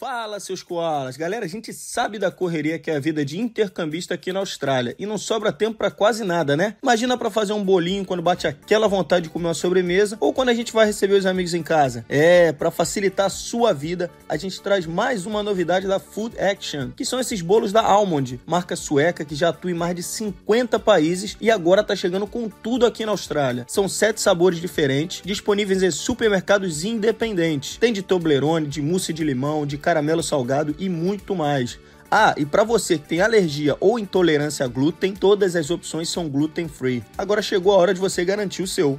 Fala, seus koalas! Galera, a gente sabe da correria que é a vida de intercambista aqui na Austrália e não sobra tempo para quase nada, né? Imagina para fazer um bolinho quando bate aquela vontade de comer uma sobremesa ou quando a gente vai receber os amigos em casa. É, para facilitar a sua vida, a gente traz mais uma novidade da Food Action, que são esses bolos da Almond, marca sueca que já atua em mais de 50 países e agora tá chegando com tudo aqui na Austrália. São sete sabores diferentes, disponíveis em supermercados independentes. Tem de Toblerone, de mousse de limão, de caramelo salgado e muito mais. Ah, e para você que tem alergia ou intolerância a glúten, todas as opções são gluten free. Agora chegou a hora de você garantir o seu.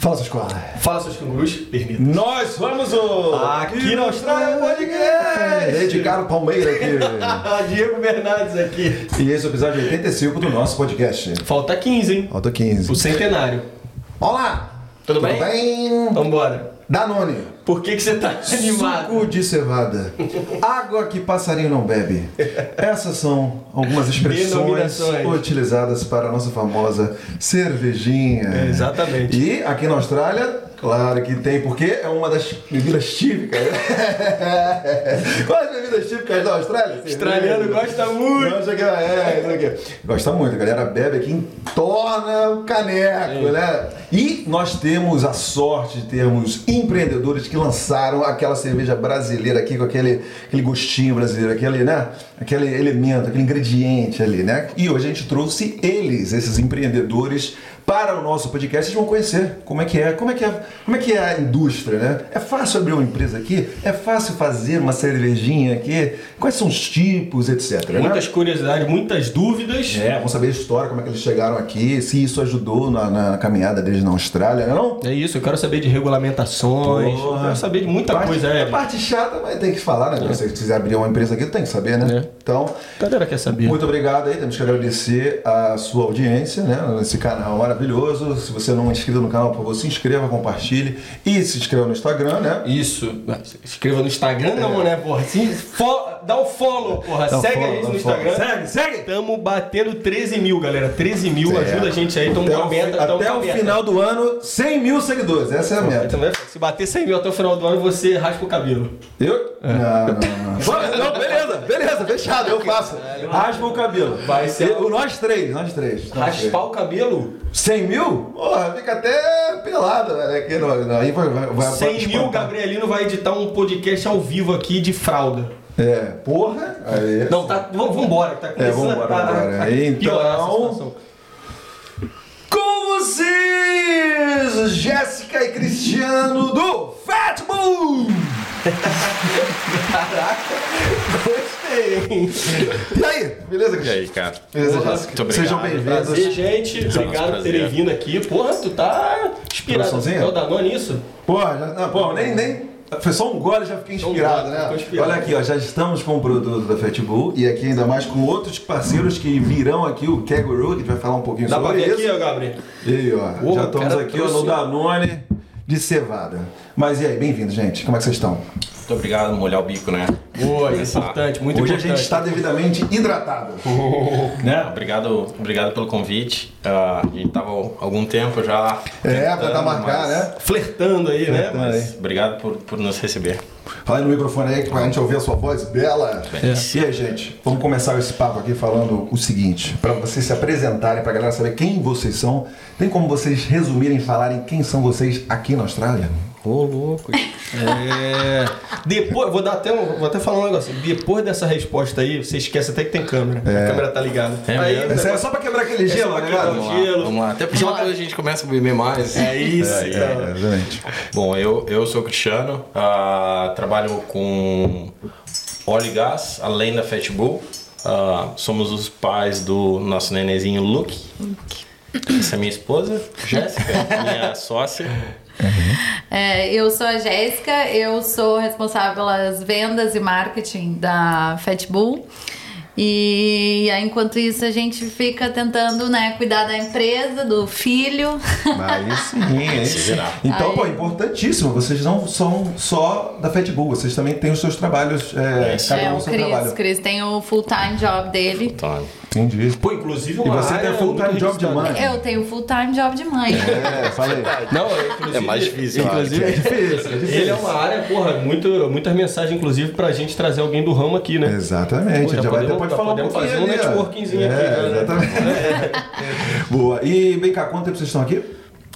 Fala, seus coalas. Fala, seus cangurus. Permita. Nós vamos o... Aqui na Austrália Podcast. Edgar Palmeira aqui. Diego Bernardes aqui. e esse é o episódio 85 do nosso podcast. Falta 15, hein? Falta 15. O centenário. Olá! Tudo bem? bem? Vambora. Danone. Por que, que você tá animado? Suco de cevada. Água que passarinho não bebe. Essas são algumas expressões utilizadas para a nossa famosa cervejinha. É, exatamente. E aqui na Austrália, claro que tem, porque é uma das bebidas típicas. Quais as bebidas típicas da Austrália? Australiano gosta muito. O que, é. Gosta muito, a galera bebe aqui, entorna o caneco, né? E nós temos a sorte de termos empreendedores que lançaram aquela cerveja brasileira aqui com aquele, aquele gostinho brasileiro, aquele, né? Aquele elemento, aquele ingrediente ali, né? E hoje a gente trouxe eles, esses empreendedores, para o nosso podcast. Vocês vão conhecer como é que é, como é que é, como é que é a indústria, né? É fácil abrir uma empresa aqui? É fácil fazer uma cervejinha aqui? Quais são os tipos, etc. né? Muitas curiosidades, muitas dúvidas. É, vamos saber a história, como é que eles chegaram aqui, se isso ajudou na, na caminhada deles na Austrália, não? É isso, eu quero saber de regulamentações. Eu Porra. quero saber de muita Parte- coisa, é. é. A parte chata, mas tem que falar, né? Se você quiser abrir uma empresa aqui, tem que saber, né? É. Então, A galera quer saber. muito obrigado aí, temos que agradecer a sua audiência, né? Nesse canal maravilhoso. Se você não é inscrito no canal, por favor, se inscreva, compartilhe e se inscreva no Instagram, né? Isso. Se inscreva no Instagram, não, né, porra? Se fo- Dá o follow, porra. Dá segue follow, a gente no follow. Instagram. Segue, segue! Tamo batendo 13 mil, galera. 13 mil. Certo. Ajuda a gente aí. Tamo Até, o, meta. até o meta. final do ano, 100 mil seguidores. Essa é a meta. Então, né, Se bater 100 mil até o final do ano, você raspa o cabelo. Eu? Não, não, não. Vamos- não, beleza, beleza, fechado, eu faço. Raspa o cabelo. Vai ser- Eu- nós três, nós três. nós três. Raspar o cabelo? 100 mil? Porra, fica até pelado, velho. Aqui no, aí vai, vai, vai 100 mil. Gabrielino vai editar um podcast ao vivo aqui de fralda. É, porra. Aí. Não, tá. Vamos vambora, que tá começando vambora, a- vambora. a piorar essa Então- situação. Com vocês, Jéssica e Cristiano do Fat Bull! Gostei. E aí, beleza, E Cristiano? aí, cara? Beleza, Porra, Jéssica? muito obrigado. Sejam bem-vindos. Prazer, gente. Obrigado por terem vindo aqui. Porra, tu tá inspirado. Coraçãozinho? É o Danone isso? Porra, já, não, porra, nem, nem. Foi só um gole já fiquei um inspirado, gole, né? inspirado. Olha aqui, ó, já estamos com o produto da Fatbull e aqui ainda mais com outros parceiros que virão aqui, o Kangaroo, que a gente vai falar um pouquinho Dá pra sobre ver isso. aqui, ó, Gabriel? E aí, ó, Ô, já estamos aqui ó, no Danone de cevada. Mas e aí, bem-vindo, gente. Como é que vocês estão? Muito obrigado, molhar o bico, né? Boa, Começar. importante, muito Hoje a importante. gente está devidamente hidratado. né? Obrigado, obrigado pelo convite. Ah, a gente tava há algum tempo já. É, pra tentando, dar marcar, mas- né? Flertando aí, né? Flertando. Mas obrigado por, por nos receber. Fala aí no microfone aí pra gente ouvir a sua voz bela. É. E aí, gente, vamos começar esse papo aqui falando o seguinte, pra vocês se apresentarem, pra galera saber quem vocês são. Tem como vocês resumirem e falarem quem são vocês aqui na Austrália? Ô, louco. É. Depois, vou dar até um, vou até falar um negócio. Depois dessa resposta aí, você esquece até que tem câmera. A câmera tá ligada. É aí, é só pra quebrar aquele Essa gelo, é né, quebrar Vamos lá, gelo. vamos lá. Até porque depois a gente começa a beber mais. É isso. É, é, exatamente. Bom, eu, eu sou o Cristiano, ah, trabalho com óleo e gás, além da Fat Bull. Ah, somos os pais do nosso nenenzinho Luke. Essa é minha esposa, Jéssica, minha sócia. É, eu sou a Jéssica, eu sou responsável pelas vendas e marketing da Fat Bull. E aí, enquanto isso, a gente fica tentando né, cuidar da empresa, do filho. Aí sim, sim. virar. Então, Aí- pô, importantíssimo. Vocês não são só da Fat Bull, vocês também têm os seus trabalhos, é, É isso. cada É um o o seu Cris. trabalho. O Cris tem o full-time job dele. Então, Entendi. Pô, inclusive E você tem full-time muito job de mãe. Eu tenho full-time job de mãe. É, falei. Não, é, inclusive, É mais difícil, eu Inclusive, É difícil, é difícil. ele é uma área, porra, muito, muitas mensagens, inclusive, pra gente trazer alguém do ramo aqui, né? Exatamente, Pô, já já vai podemos- depois já falar um podemos pouquinho fazer um ali, ó. networkingzinho é, aqui, né? Exatamente. Boa. E, vem cá, quanto tempo vocês estão aqui?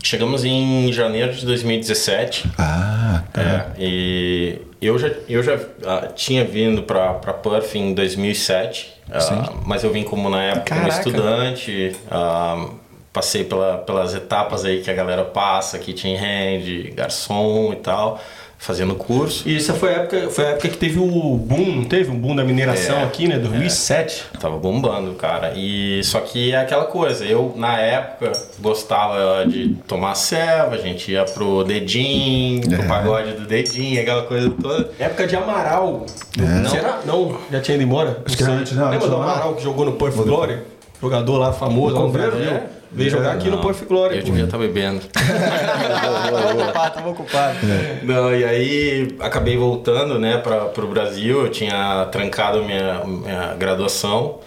Chegamos em janeiro de 2017. Ah, É, e eu já, eu já ah, tinha vindo para Perth em 2007, ah, mas eu vim como na época como Caraca. estudante, ah, passei pela, pelas etapas aí que a galera passa, kitchen hand, garçom e tal, fazendo curso. E essa foi a época, foi a época que teve o boom, não teve? Um boom da mineração É, aqui, né? 2007. Tava bombando, cara. E só que é aquela coisa, eu na época gostava de tomar serva, a gente ia pro dedinho, É. pro pagode do dedinho, aquela coisa toda. Época de Amaral. Não. Será? Não, já tinha ido embora? Acho que antes, não, Lembra do Amaral? Que jogou no Puff Glory? Jogador lá famoso, lá no Converso, Brasil. é? Veio jogar aqui no Não, Puff Glory. Eu devia estar bebendo. Tava ocupado, tava ocupado. Não, e aí acabei voltando, né, para o Brasil. Eu tinha trancado minha, minha graduação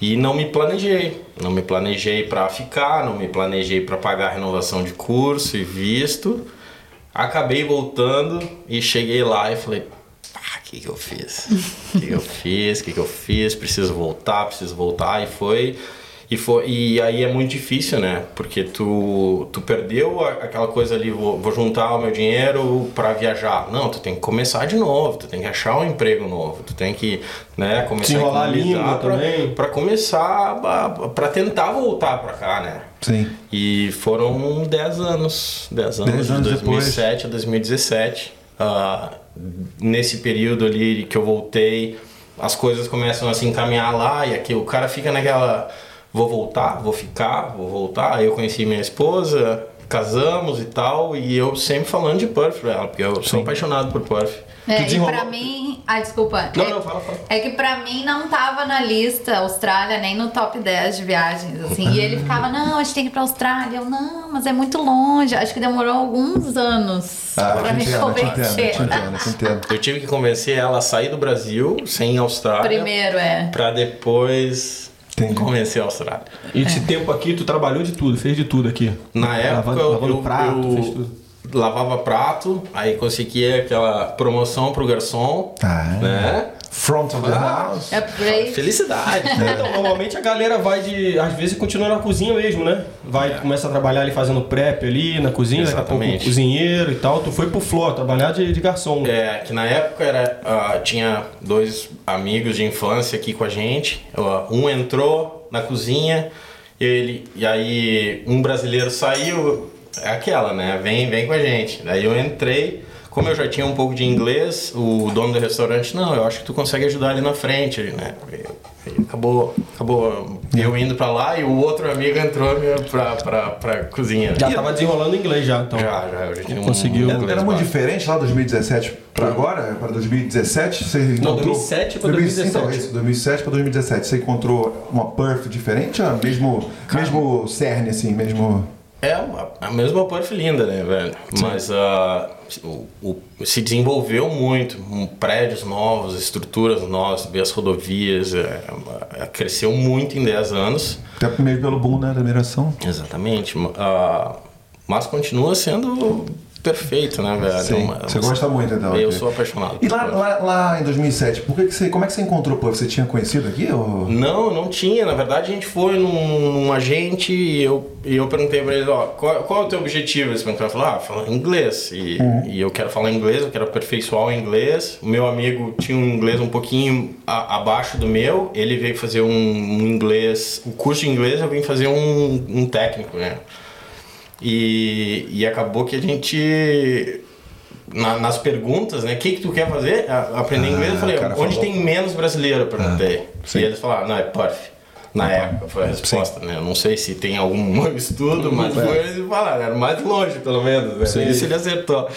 e não me planejei. Não me planejei para ficar, não me planejei para pagar a renovação de curso e visto. Acabei voltando e cheguei lá e falei: ah, o que, que eu fiz? O que, que eu fiz? O que, que eu fiz? Preciso voltar, preciso voltar. E foi. E, foi, e aí é muito difícil, né? Porque tu, tu perdeu aquela coisa ali, vou, vou juntar o meu dinheiro para viajar. Não, tu tem que começar de novo, tu tem que achar um emprego novo, tu tem que né, começar Desenrolar a economizar pra começar, para tentar voltar para cá, né? sim. E foram 10 anos, 10 anos, Dez anos de depois. 2007 a 2017. Ah, nesse período ali que eu voltei, as coisas começam a se encaminhar lá e aqui o cara fica naquela vou voltar, vou ficar, vou voltar. Aí eu conheci minha esposa, casamos e tal, e eu sempre falando de Perth pra ela, porque eu sou apaixonado por Perth. É, e desenrolou- pra mim. Ah, desculpa. Não, é, não, fala, fala. É que pra mim não tava na lista Austrália, nem no top 10 de viagens, assim. E ele ficava, não, a gente tem que ir pra Austrália. Eu, não, mas é muito longe. Acho que demorou alguns anos Ah, pra me entendo, convencer. entendo, te entendo, te entendo. Eu tive que convencer ela a sair do Brasil, sem Austrália, Primeiro, é. pra depois Entendi. convencer a Austrália. E esse tempo aqui, tu trabalhou de tudo, fez de tudo aqui. Na época, Lavando- eu, lavando eu- prato, eu fez tudo. lavava prato, aí conseguia aquela promoção pro garçom, Ah. né? Front of the house. Upgrade. Felicidade. Então, normalmente a galera vai de. Às vezes continua na cozinha mesmo, né? Vai, começa a trabalhar ali fazendo prep ali na cozinha, daqui a pouco Exatamente. cozinheiro e tal. Tu foi pro Flor trabalhar de, de garçom. É, que na época era, ah, tinha dois amigos de infância aqui com a gente. Ah, Um entrou na cozinha, ele, e aí um brasileiro saiu, é aquela, né? Vem, vem com a gente. Daí eu entrei, como eu já tinha um pouco de inglês, o dono do restaurante, não, eu acho que tu consegue ajudar ali na frente, né? E- e acabou, acabou eu indo pra lá e o outro amigo entrou pra, pra, pra cozinha. Já tava desenrolando inglês já, então. Já, já, eu já tinha um Conseguiu. inglês Era muito diferente lá 2017 para agora, para 2017? Você encontrou... 2007 pra 2017. 2017. Então, isso, 2007 para 2017. Você encontrou uma Perth diferente? Mesmo, mesmo cerne, assim, mesmo... É uma- a mesma Perth linda, né, velho? Mas ah, o, o- se desenvolveu muito, um, prédios novos, estruturas novas, ver as rodovias, é, é, cresceu muito em 10 anos. Até mesmo pelo boom, né, da mineração. Exatamente. ah, mas continua sendo perfeito, né, velho? Sim. Uma- Você gosta muito, então, Eu aqui. sou apaixonado. E lá, lá, lá em 2007, por que que você, como é que você encontrou Perth? Você tinha conhecido aqui? Ou... Não, não tinha. Na verdade, a gente foi num, num agente e eu, e eu perguntei pra ele, ó, qual, qual é o teu objetivo? Ele falou, ah, falar inglês. E, e eu quero falar inglês, eu quero aperfeiçoar o inglês. O meu amigo tinha um inglês um pouquinho a- abaixo do meu. Ele veio fazer um, um inglês, o curso de inglês eu vim fazer um, um técnico, né? E, e acabou que a gente... na- nas perguntas, né? O que, que tu quer fazer? Aprender inglês? Eu falei, onde falou. tem menos brasileiro? Eu perguntei. sim. e eles falaram, não, é Perth. Na época foi a resposta, né? Eu não sei se tem algum estudo, mas foi eles falaram, era mais longe pelo menos, né? Sim. Isso ele acertou.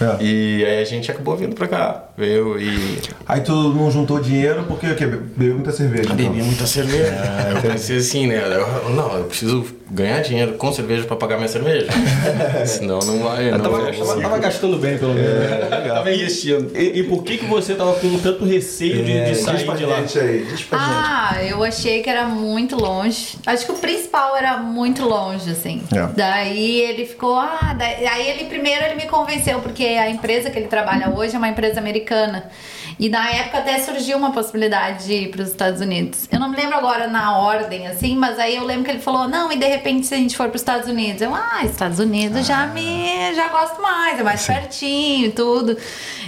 É. E aí a gente acabou vindo pra cá. Veio e Aí tu não juntou dinheiro porque o quê? Bebeu muita cerveja. então. bebia muita cerveja. eu pensei assim, né? Eu, não, eu preciso ganhar dinheiro com cerveja pra pagar minha cerveja. Senão não vai. Eu Não tava, vai tava- gastando bem, pelo menos. né? Tava investindo. E, e por que, que você tava com tanto receio de, de É, diz sair pra de lá? gente aí, pra gente. Ah, eu achei que era muito longe. Acho que o principal era muito longe, assim. É. Daí ele ficou, ah, daí, aí ele primeiro ele me convenceu, porque a empresa que ele trabalha hoje é uma empresa americana. E na época até surgiu uma possibilidade de ir para os Estados Unidos. Eu não me lembro agora na ordem, assim, mas aí eu lembro que ele falou, não, e de repente se a gente for para os Estados Unidos, eu, ah, Estados Unidos já me, já gosto mais, é mais pertinho e tudo.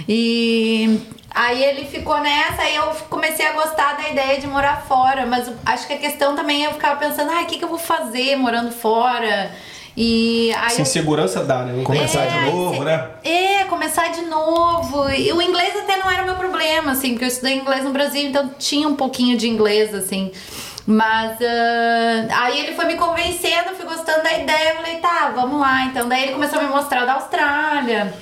E Aí ele ficou nessa, aí eu comecei a gostar da ideia de morar fora, mas acho que a questão também é eu ficava pensando, ah, o que, que eu vou fazer morando fora? E aí Sem segurança dá, né? Começar tem- de novo, se- né? É, começar de novo. E o inglês até não era o meu problema, assim, porque eu estudei inglês no Brasil, então tinha um pouquinho de inglês, assim. Mas ah, aí ele foi me convencendo, fui gostando da ideia, eu falei, tá, vamos lá. Então daí ele começou a me mostrar da Austrália.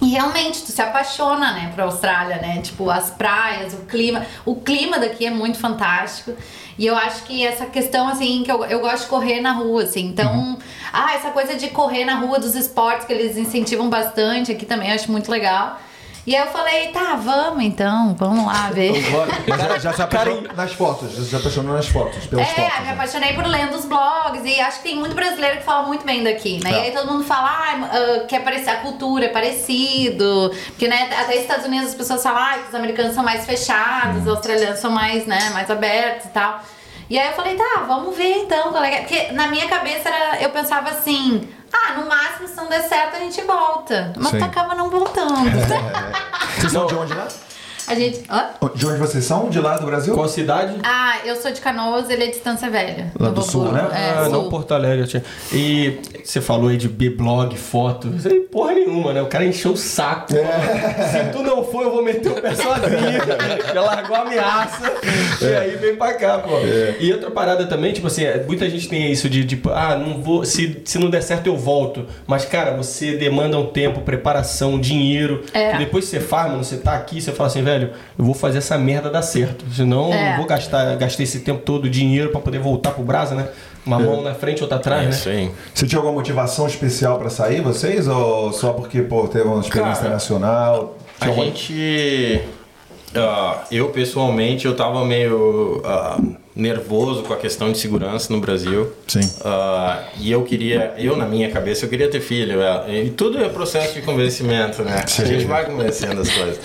E realmente, tu se apaixona, né, pra Austrália, né? Tipo, as praias, o clima. O clima daqui é muito fantástico. E eu acho que essa questão, assim, que eu, eu gosto de correr na rua, assim. Então, ah, essa coisa de correr na rua dos esportes que eles incentivam bastante aqui também, eu acho muito legal. E aí eu falei, tá, vamos então, vamos lá ver. Mas já, já se apaixonou nas fotos, já se apaixonou nas fotos, pelas É, fotos. me né? apaixonei por lendo os blogs e acho que tem muito brasileiro que fala muito bem daqui, né? É. E aí todo mundo fala ah, ah, que é parecer, a cultura é parecido, porque né, até nos Estados Unidos as pessoas falam ah, que os americanos são mais fechados, os australianos são mais, né, mais abertos e tal. E aí eu falei, tá, vamos ver então, qual é é? Porque na minha cabeça era, eu pensava assim, ah, no máximo se não der certo a gente volta. Mas Sim. acaba não voltando. Vocês são de onde lá? A gente. Hã? De onde vocês são? De lá do Brasil? Qual cidade? Ah, eu sou de Canoas, ele é de Distância Velha. Lá do sul, né? É, ah, não sul. Porto Alegre. tia. E você falou aí de B-blog, foto. Isso aí porra nenhuma, né? O cara encheu o saco. Se tu não for, eu vou meter o pé sozinho. Já largou a ameaça. E aí vem pra cá, pô. E outra parada também, tipo assim, é, muita gente tem isso de, tipo, ah, não vou. Se, se não der certo, eu volto. Mas, cara, você demanda um tempo, preparação, dinheiro. É. E depois você faz, mano, você tá aqui, você fala assim, velho, eu vou fazer essa merda dar certo. Senão, É. eu vou gastar, gastei esse tempo todo dinheiro pra poder voltar pro Brasa, né? Uma mão na frente, outra atrás, É né? aí. Você tinha alguma motivação especial pra sair, vocês? Ou só porque, pô, teve uma experiência Cara, nacional? A Tinha alguma- gente. ah, eu pessoalmente eu tava meio ah, nervoso com a questão de segurança no Brasil. Sim. Ah, e eu queria, eu na minha cabeça, eu queria ter filho. é, E tudo é processo de convencimento, né? A gente vai convencendo as coisas.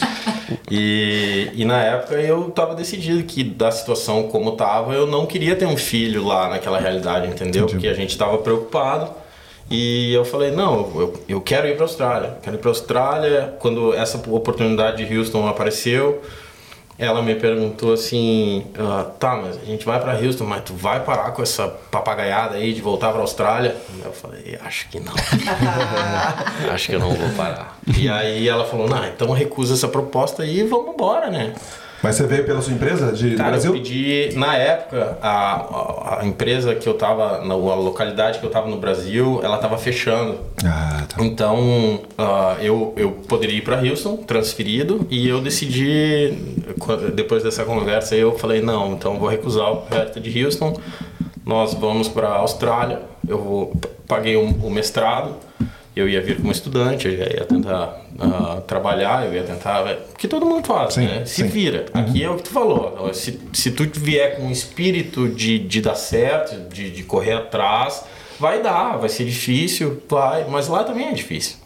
E, e na época eu tava decidido que da situação como tava, eu não queria ter um filho lá naquela realidade, entendeu? Porque a gente tava preocupado. E eu falei, não, eu, eu quero ir para Austrália. Quero ir para Austrália. Quando essa oportunidade de Houston apareceu, ela me perguntou assim, ah, tá, mas a gente vai para Houston, mas tu vai parar com essa papagaiada aí de voltar para Austrália? Eu falei, acho que não. acho que eu não vou parar. E aí ela falou, não, então recusa essa proposta e vamos embora, né? Mas você veio pela sua empresa de Cara, Brasil? eu pedi, na época, a, a, empresa que eu tava, na a localidade que eu tava no Brasil, ela tava fechando. Ah, tá. Então, ah, eu, eu poderia ir para Houston, transferido, e eu decidi, depois dessa conversa, eu falei, não, então vou recusar a oferta de Houston, nós vamos para a Austrália, eu vou, paguei um- o mestrado, eu ia vir como estudante, eu ia tentar ah, trabalhar, eu ia tentar... O que todo mundo faz, Sim, né? Se sim. vira. Aqui é o que tu falou. Se, se tu vier com um espírito de, de dar certo, de, de correr atrás, vai dar, vai ser difícil, vai, mas lá também é difícil.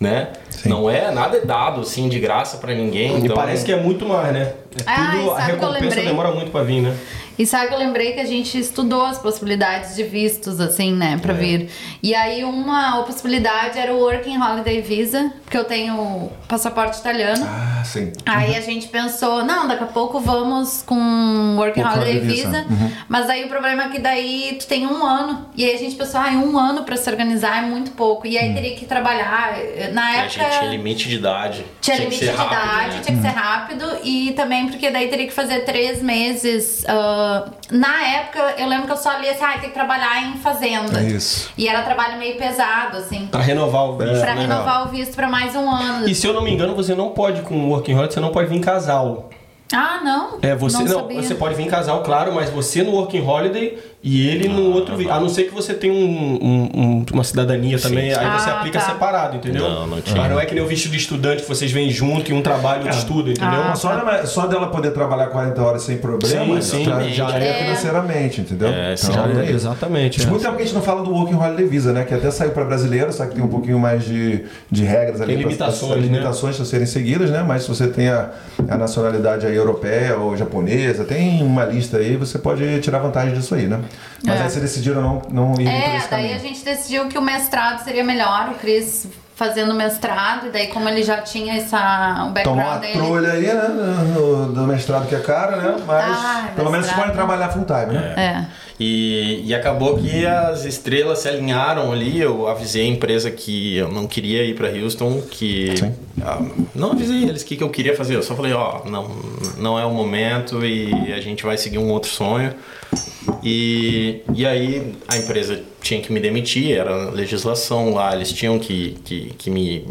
Né? Não é nada é dado assim de graça pra ninguém. E então, parece que é muito mais, né? É Ah, tudo, a recompensa demora muito pra vir, né? E sabe que eu lembrei que a gente estudou as possibilidades de vistos, assim, né, pra vir. E aí uma possibilidade era o Working Holiday Visa, porque eu tenho passaporte italiano. Ah, sim. Aí a gente pensou, não, daqui a pouco vamos com Working Work Holiday Holiday Visa. Visa. Mas aí o problema é que daí tu tem um ano. E aí a gente pensou, ah, um ano pra se organizar é muito pouco. E aí teria que trabalhar. Na a época. gente tinha limite de idade. Tinha que limite ser de rápido, idade, né? tinha que ser rápido e também porque daí teria que fazer três meses ah, na época, eu lembro que eu só li assim, ah, tem que trabalhar em fazenda. É isso. E era trabalho meio pesado, assim. Pra renovar o visto. Pra né? renovar o visto pra mais um ano. E se eu não me engano, você não pode, com o Working Holiday, você não pode vir em casal. Ah, não? É, você não, sabia. você pode vir em casal, claro, mas você no Working Holiday e ele no outro vi- A não ser que você tenha um- um- um- uma cidadania também, aí você Ah, aplica tá. separado, entendeu? Não, não tinha. Mas não é que nem o visto de estudante que vocês vêm junto e um trabalho de estudo, entendeu? Ah, Só, dela, só dela poder trabalhar 40 horas sem problema, Sim, sim. já, já é, É. financeiramente, entendeu? É, sim. Então, é isso. Exatamente. É. muito tempo que a gente não fala do Working Holiday Visa, né? Que até saiu para brasileiro, só que tem um pouquinho mais de, de regras ali. Tem pra- limitações, pra- né? limitações a serem seguidas, né? Mas se você tem a, a nacionalidade aí europeia ou japonesa, tem uma lista aí, você pode tirar vantagem disso aí, né? Mas É. aí vocês decidiram não, não ir É, esse daí caminho. a gente decidiu que o mestrado seria melhor, o Cris fazendo mestrado, e daí como ele já tinha essa, o Tomou uma background dele. trolha aí, né? No, do mestrado que é caro, né? Mas Ah, pelo menos você mestrado. pode trabalhar full time, né? É. E, e acabou que as estrelas se alinharam ali. Eu avisei a empresa que eu não queria ir para Houston, que ah, não avisei eles o que, que eu queria fazer. Eu só falei, ó, não, não é o momento e a gente vai seguir um outro sonho. E, e aí a empresa tinha que me demitir, era legislação lá, eles tinham que, que, que me,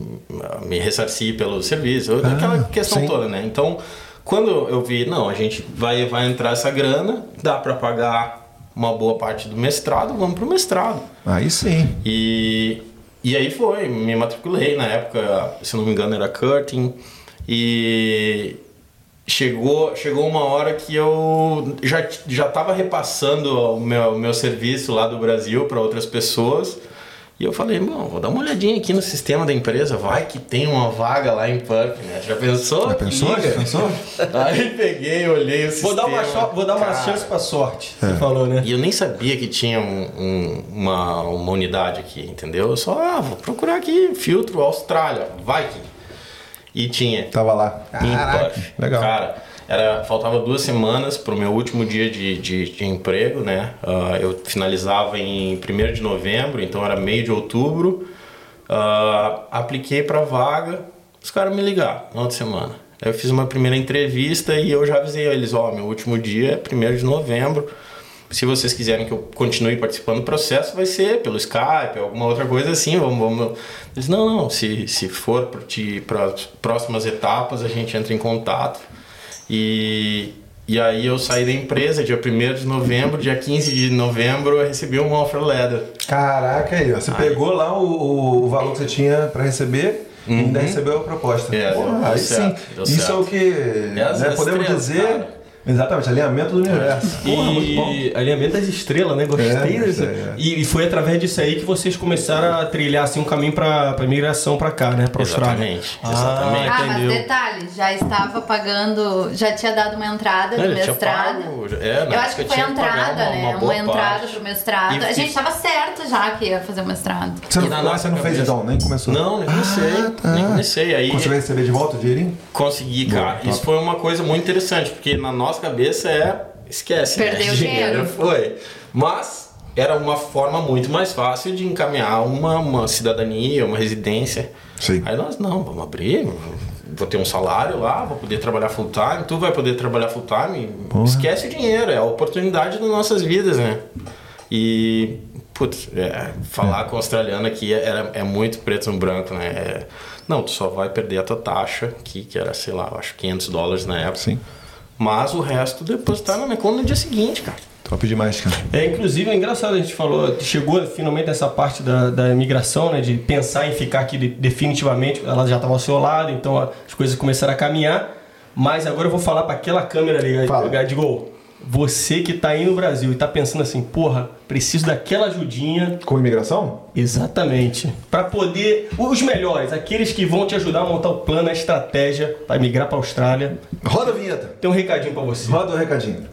me ressarcir pelo serviço, aquela questão sim. toda, né? Então, quando eu vi, não, a gente vai, vai entrar essa grana, dá para pagar uma boa parte do mestrado, vamos pro mestrado. Aí sim. E, e aí foi, me matriculei na época, se não me engano era Curtin, e chegou, chegou uma hora que eu já já estava repassando o meu, meu serviço lá do Brasil para outras pessoas. E eu falei, bom, vou dar uma olhadinha aqui no sistema da empresa, vai que tem uma vaga lá em Perth, né? Já pensou? Já pensou? Já pensou? Aí peguei, olhei o Vou dar uma, sistema, cho- vou dar uma cara. chance pra sorte, você falou, né? E eu nem sabia que tinha um- um- uma, uma unidade aqui, entendeu? Eu só, ah, vou procurar aqui, filtro Austrália, vai que. E tinha. Tava lá. Perth. legal. Cara, era, faltava duas semanas pro meu último dia de, de, de emprego, né? Ah, eu finalizava em 1 de novembro, então era meio de outubro. Ah, apliquei pra vaga, os caras me ligaram na outra semana. Aí eu fiz uma primeira entrevista e eu já avisei eles, ó, meu último dia é 1 de novembro. Se vocês quiserem que eu continue participando do processo, vai ser pelo Skype, alguma outra coisa assim. Vamos, vamos. Eles, não, não, se, se for para as próximas etapas, a gente entra em contato. E, e aí eu saí da empresa dia 1 de novembro, dia 15 de novembro eu recebi um offer letter. Caraca, aí, ó. Você pegou lá o, o, valor que você tinha pra receber e ainda recebeu a proposta. Uhum. É, deu aí certo, sim. Isso certo. é o que as né, podemos dizer. cara. Exatamente, alinhamento do universo. Porra, muito bom. E alinhamento das estrelas, né? Gostei É, é. E, e foi através disso aí que vocês começaram a trilhar assim, um caminho pra, pra imigração pra cá, né? Pra Austrália. Exatamente, Ah, exatamente. Ah, mas detalhe, já estava pagando, já tinha dado uma entrada no mestrado. pago, é, eu acho que foi entrada, uma- né? uma Uma, boa entrada pro mestrado. E- a gente e- tava certo já que ia fazer o mestrado. Você não, na ah, nossa você não fez então, nem começou? Não, nem comecei. Nem comecei. Aí vai receber de volta o dinheirinho? consegui, cara. top. Isso foi uma coisa muito interessante, porque na nossa cabeça é. Esquece. né? Perder o dinheiro. Foi. Mas era uma forma muito mais fácil de encaminhar uma, uma cidadania, uma residência. Sim. Aí nós, não, vamos abrir, vou ter um salário lá, vou poder trabalhar full time, tu vai poder trabalhar full time. Esquece o dinheiro, é a oportunidade das nossas vidas, né? E, putz, é, falar com o australiano aqui é, é muito preto no branco, né? É, não, tu só vai perder a tua taxa, que, que era, sei lá, acho 500 dólares na época. Sim. Mas o resto depositar na minha conta no dia seguinte, cara. Top demais, cara. É, inclusive, é engraçado, a gente falou, chegou finalmente nessa parte da, da imigração, né? De pensar em ficar aqui de- definitivamente. Ela já estava ao seu lado, então as coisas começaram a caminhar. Mas agora eu vou falar para aquela câmera ali, Fala. Gadigo. Você que tá aí no Brasil e tá pensando assim, porra, preciso daquela ajudinha. Com imigração? Exatamente. Para poder. Os melhores, aqueles que vão te ajudar a montar o plano, a estratégia para migrar para Austrália. Roda a vinheta. Tem um recadinho para você. Roda o recadinho.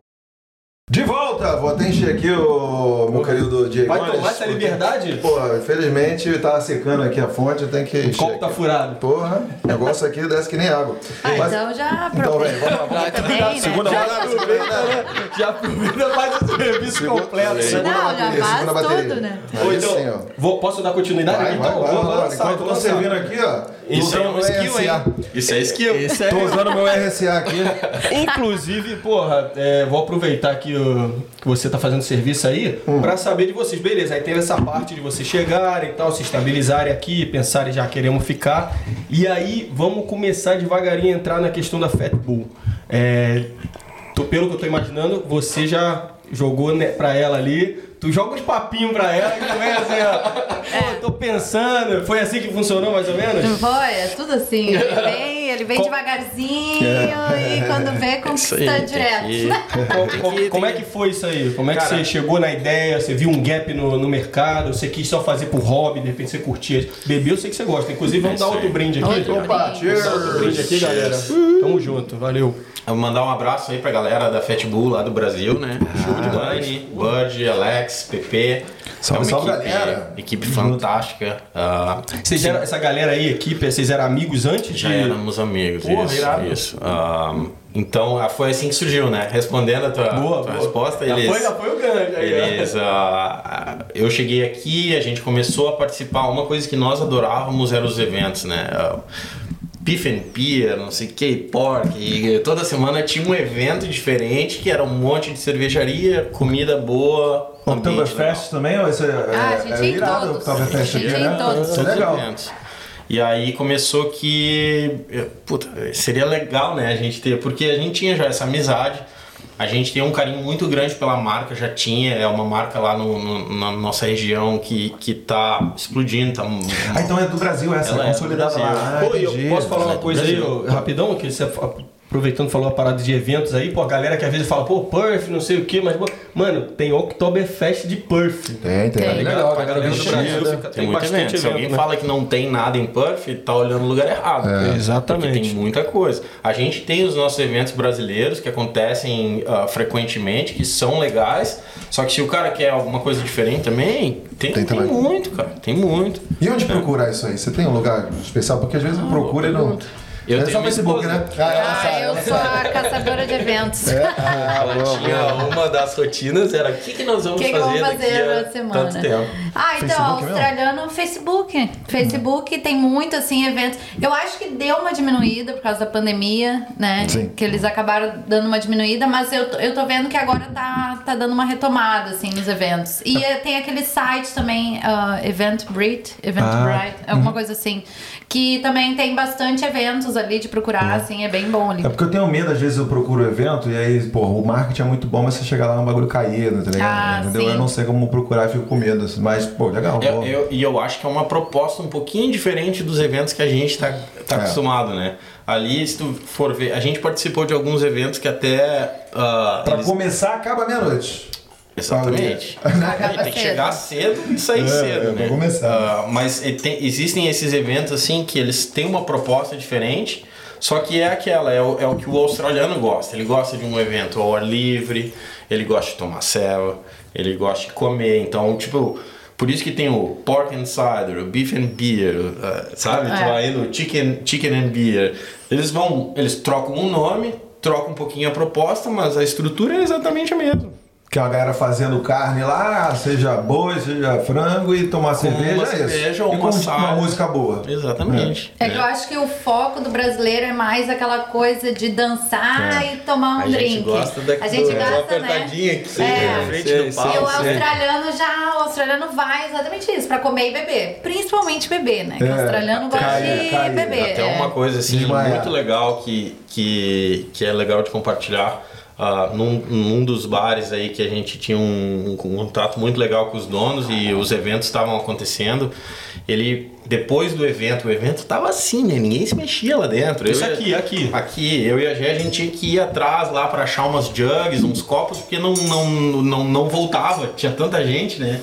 De volta! Vou até encher aqui o meu querido Diego. Vai tomar essa liberdade? Pô, infelizmente tá secando aqui a fonte, tem que O copo tá aqui. furado. Porra, o negócio aqui desce que nem água. Ah, Mas- então já Então, aproveita. vem, vamos lá, Também, né? Segunda Já- rodada, segunda rodada. Já aproveita faz o serviço completo. Segunda Não, já bateria, faz segunda bateria. tudo, né? Ou então, sim, ó. vou, posso dar continuidade Vai, aqui? vai, então, vai, vou vai. lançar, Enquanto vou tô servindo aqui, ó. Isso é um skill, hein? Isso é skill. É- Tô usando meu RSA aqui. Inclusive, porra, é, vou aproveitar que, o- que você tá fazendo serviço aí Hum. pra saber de vocês. Beleza, aí teve essa parte de vocês chegarem e tal, se estabilizarem aqui, pensarem já queremos ficar. E aí vamos começar devagarinho a entrar na questão da Fat Bull. É, tô- pelo que eu tô imaginando, você já jogou né, pra ela ali. Tu joga uns papinhos pra ela e começa assim, ó. Pô, tô pensando. Foi assim que funcionou mais ou menos? Foi, é tudo assim. Ele vem, ele vem Com- devagarzinho e quando vê, aí, conquista tem direto. que- Co- tem co- que- como é que foi isso aí? Como é que Cara- você chegou na ideia? Você viu um gap no, no mercado? Você quis só fazer por hobby? De repente você curtia? Beber eu sei que você gosta. Inclusive, vamos É dar outro aí. brinde aqui. Outro Opa, cheers. Vamos dar outro brinde aqui, galera. Tamo junto. Valeu. Eu vou mandar um abraço aí pra galera da Fat Bull lá do Brasil, né? Show de Dani, Bud, Alex, Pepe. Salve, é uma salve, equipe, galera. equipe fantástica. Ah, Vocês eram, essa galera aí, equipe, vocês eram amigos antes já de... éramos amigos. Porra, isso, irado. isso. Ah, então ah, foi assim que surgiu, né? Respondendo a tua, Boa, tua boa. resposta, Já eles. foi, já foi o grande. Eles, ah, eu cheguei aqui, a gente começou a participar. Uma coisa que nós adorávamos eram os eventos, né? Beef and Beer, não sei o que, pork. E toda semana tinha um evento diferente que era um monte de cervejaria, comida boa. Oktoberfest também? Ou esse é, Ah, a gente é ia em irado Oktoberfest A gente aqui, ia em né? todos. É legal. eventos. E aí começou que. Puta, seria legal, né? A gente ter. Porque a gente tinha já essa amizade. A gente tem um carinho muito grande pela marca, já tinha. É uma marca lá no, no- na nossa região que, que tá explodindo. Tá, Ah, então é do Brasil essa, Ela é do consolidada Brasil. lá. Ah, Pô, eu posso falar uma É coisa aí, rapidão, que você aproveitando falou a parada de eventos aí, pô, a galera que às vezes fala, pô, Perth, não sei o que, mas, pô, mano, tem Oktoberfest de Perth. Tem, tem. Tem. Legal, pra galera do vestida. Brasil fica, Tem, muito bastante evento. Se alguém né? fala que não tem nada em Perth, tá olhando no lugar errado. É, Exatamente. Porque tem muita coisa. A gente tem os nossos eventos brasileiros que acontecem ah, frequentemente, que são legais. Só que se o cara quer alguma coisa diferente também, tem, Tem tem, também. muito, cara. Tem muito. E onde procurar isso aí? Você tem um lugar especial? Porque às vezes eu procuro e não. Eu é tenho só Facebook, né? Ah, Ah, eu sou a caçadora de eventos. Ah, Ela boa, tinha boa. uma das rotinas, era o que, que nós vamos que, que fazer vamos daqui fazer a na semana? tanto tempo. Ah, então, Facebook mesmo? australiano, Facebook. Facebook tem muito, assim, eventos. Eu acho que deu uma diminuída por causa da pandemia, né? Sim. Que eles acabaram dando uma diminuída, mas eu, tô- eu tô vendo que agora tá, tá dando uma retomada, assim, nos eventos. E eh, tem aquele site também, uh, Eventbrite, Eventbrite, Ah, alguma coisa assim, que também tem bastante eventos ali de procurar, assim, é bem bom ali. É porque eu tenho medo, às vezes eu procuro o evento e aí, pô, o marketing é muito bom, mas você chega lá é um bagulho caído, tá ligado? Ah, Entendeu? sim. Eu não sei como procurar e fico com medo, assim, mas, pô, legal. Eu- pô. eu- e eu acho que é uma proposta um pouquinho diferente dos eventos que a gente tá, tá É. acostumado, né? Ali, se tu for ver, a gente participou de alguns eventos que até. ah, Pra eles- começar, acaba meia-noite. Exatamente. Acaba tem que chegar cedo e sair É, cedo, é, né? começar. Ah, mas tem- existem esses eventos assim que eles têm uma proposta diferente, só que é aquela, é o, é o que o australiano gosta. Ele gosta de um evento ao ar livre, ele gosta de tomar ceva, ele gosta de comer. Então, tipo, por isso que tem o pork and cider, o beef and beer, ah, sabe? É. Tu vai no chicken, chicken and beer. Eles vão, eles trocam um nome, trocam um pouquinho a proposta, mas a estrutura é exatamente a mesma. Que é uma galera fazendo carne lá, seja boi, seja frango e tomar cerveja, uma é cerveja ou e uma com uma música boa. Exatamente. É que eu acho que o foco do brasileiro é mais aquela coisa de dançar e tomar um A gente drink. gosta da- a gente do- gosta, uma apertadinha né? que seja É. na frente Sei, do sei, E o palco. australiano já, o australiano vai exatamente isso, pra comer e beber. Principalmente beber, né? Que o É, australiano gosta cair, de cair. beber. Até é. uma coisa assim Desmaiar. muito legal que, que, que é legal de compartilhar. Ah, num, num dos bares aí que a gente tinha um, um contato muito legal com os donos e os eventos estavam acontecendo. Ele, depois do evento, o evento tava assim, né? Ninguém se mexia lá dentro. Isso Eu aqui, aqui. Aqui, eu e a Gé, a gente tinha que ir atrás lá pra achar umas jugs, uns copos, porque não, não, não, não voltava, tinha tanta gente, né?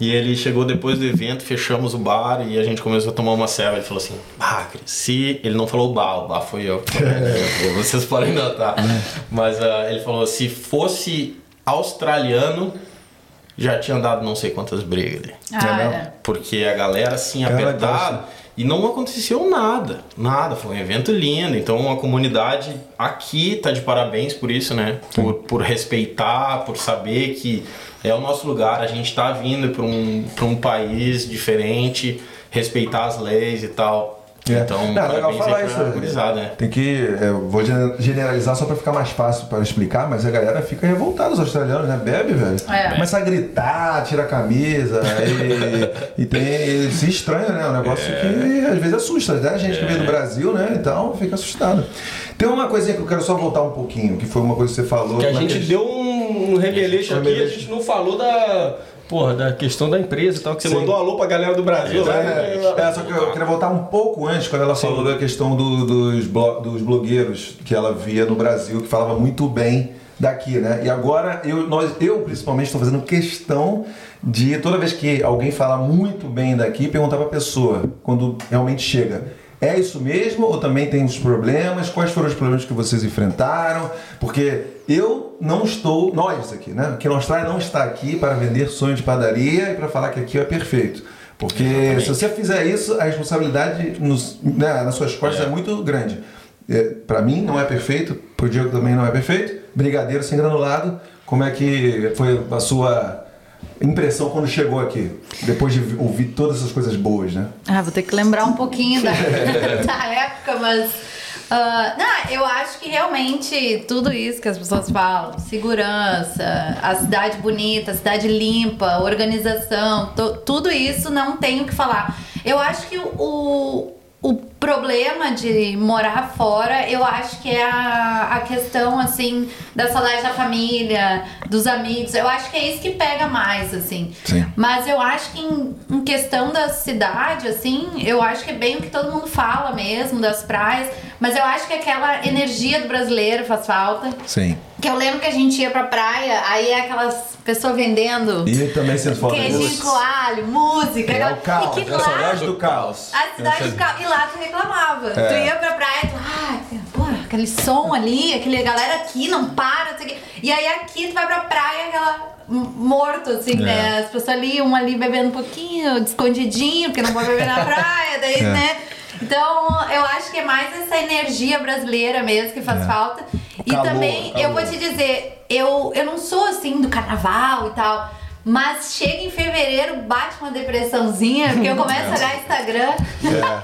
E ele chegou depois do evento, fechamos o bar e a gente começou a tomar uma serva. Ele falou assim: Ah, se. Ele não falou o bar, o bar foi eu. Vocês podem notar. Mas ah, ele falou: se fosse australiano, já tinha dado não sei quantas brigas ali. Ah, é. Porque a galera assim Cara, apertada. E não aconteceu nada, nada, foi um evento lindo. Então a comunidade aqui tá de parabéns por isso, né? Por, por respeitar, por saber que é o nosso lugar, a gente tá vindo para um, um país diferente, respeitar as leis e tal. É. Então, Não, legal parabéns falar pra isso. gurizada, né? Tem que. Eu vou gen- generalizar só pra ficar mais fácil para explicar, mas a galera fica revoltada, os australianos, né? Bebe, velho. É. Começa a gritar, tira a camisa e, e tem. e se estranha, né? Um negócio que às vezes assusta, né? A gente que veio do Brasil, né? Então fica assustado. Tem uma coisinha que eu quero só voltar um pouquinho, que foi uma coisa que você falou. Que a gente questão- deu um Um aqui, a gente não falou da. Porra, da questão da empresa e tal, que você Sim. mandou um alô pra galera do Brasil. né? É, é, só que eu queria voltar um pouco antes, quando ela falou da questão do- dos, blo- dos blogueiros que ela via no Brasil, que falava muito bem daqui, né? E agora eu, nós, eu principalmente estou fazendo questão de, toda vez que alguém fala muito bem daqui, perguntar pra pessoa, quando realmente chega. É isso mesmo ou também tem os problemas? Quais foram os problemas que vocês enfrentaram? Porque eu não estou, nós aqui, né? Aqui na Austrália não está aqui para vender sonho de padaria e para falar que aqui é perfeito. Porque se você fizer isso, a responsabilidade nos, né, nas suas costas é, muito grande. É, para mim não é perfeito, pro Diego também não é perfeito. Brigadeiro sem granulado, como é que foi a sua impressão quando chegou aqui? Depois de ouvir todas essas coisas boas, né? Ah, vou ter que lembrar um pouquinho da, da época, mas. Ah, não, eu acho que realmente tudo isso que as pessoas falam, segurança, a cidade bonita, a cidade limpa, organização, to- tudo isso não tenho o que falar. Eu acho que o, o problema de morar fora, eu acho que é a, a questão, assim, da saudade da família, dos amigos. Eu acho que é isso que pega mais, assim. Sim. Mas eu acho que em, em questão da cidade, assim, eu acho que é bem o que todo mundo fala mesmo, das praias. Mas eu acho que aquela energia do brasileiro faz falta. Sim. Que eu lembro que a gente ia pra praia, aí é aquelas pessoas vendendo E também sinto falta queijinho disso. com alho, música. É aquela- o caos, e que é a saudade do caos. a cidade do caos. E lá tu reclamava. É. Tu ia pra praia, tu, ah, pô, aquele som ali, aquele galera aqui não para, não sei o quê. E aí aqui tu vai pra praia, aquela morto, assim, É. né? As pessoas ali, um ali bebendo um pouquinho, escondidinho, porque não pode beber na praia, daí, É. né? Então, eu acho que é mais essa energia brasileira mesmo que faz É. falta. E calor, também, eu vou calor. te dizer, eu, eu não sou assim do carnaval e tal. Mas chega em fevereiro, bate uma depressãozinha, porque eu começo a olhar Instagram.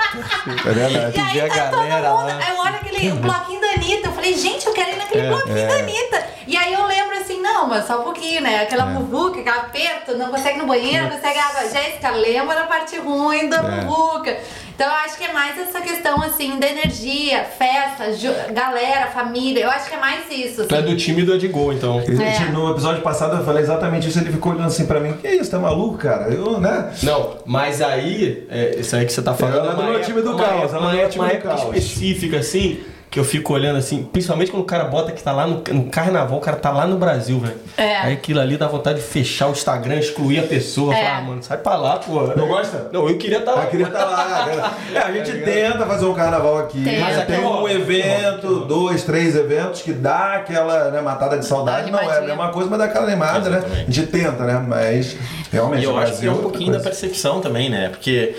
É verdade. E aí tá todo mundo. lá. Eu olho aquele bloquinho da Anitta. Eu falei, gente, eu quero ir naquele bloquinho da Anitta. E aí eu lembro assim, não, mas só um pouquinho, né? Aquela muvuca, aquele aperto, não consegue ir no banheiro, não consegue água. Jéssica, lembra da parte ruim da muvuca. Então eu acho que é mais essa questão assim da energia, festa, galera, família. Eu acho que é mais isso. Tu é Assim. do time do Edgol, então. É. No episódio passado eu falei exatamente isso, ele ficou olhando assim pra mim, que isso, tá maluco, cara? Eu, né? Não, mas aí, é, isso aí que você tá falando. Ela é do meu time do época- caos, ela é do meu time uma do época caos. específica, assim, que eu fico olhando assim, principalmente quando o cara bota que tá lá no, no carnaval, o cara tá lá no Brasil, velho. É. Aí aquilo ali dá vontade de fechar o Instagram, excluir a pessoa. É. Falar, ah, mano, sai pra lá, porra. Não gosta? Não, eu queria estar lá. Ah, queria estar lá. cara. É, a gente tenta fazer um carnaval aqui. Tem. Mas Mas tem aqui, um ó, evento, dois, três eventos que dá aquela né, matada de saudade. Não é a mesma coisa, mas dá aquela animada, né? A gente tenta, né? Mas realmente E eu o acho que Brasil é um outra pouquinho da coisa. percepção também, né? Porque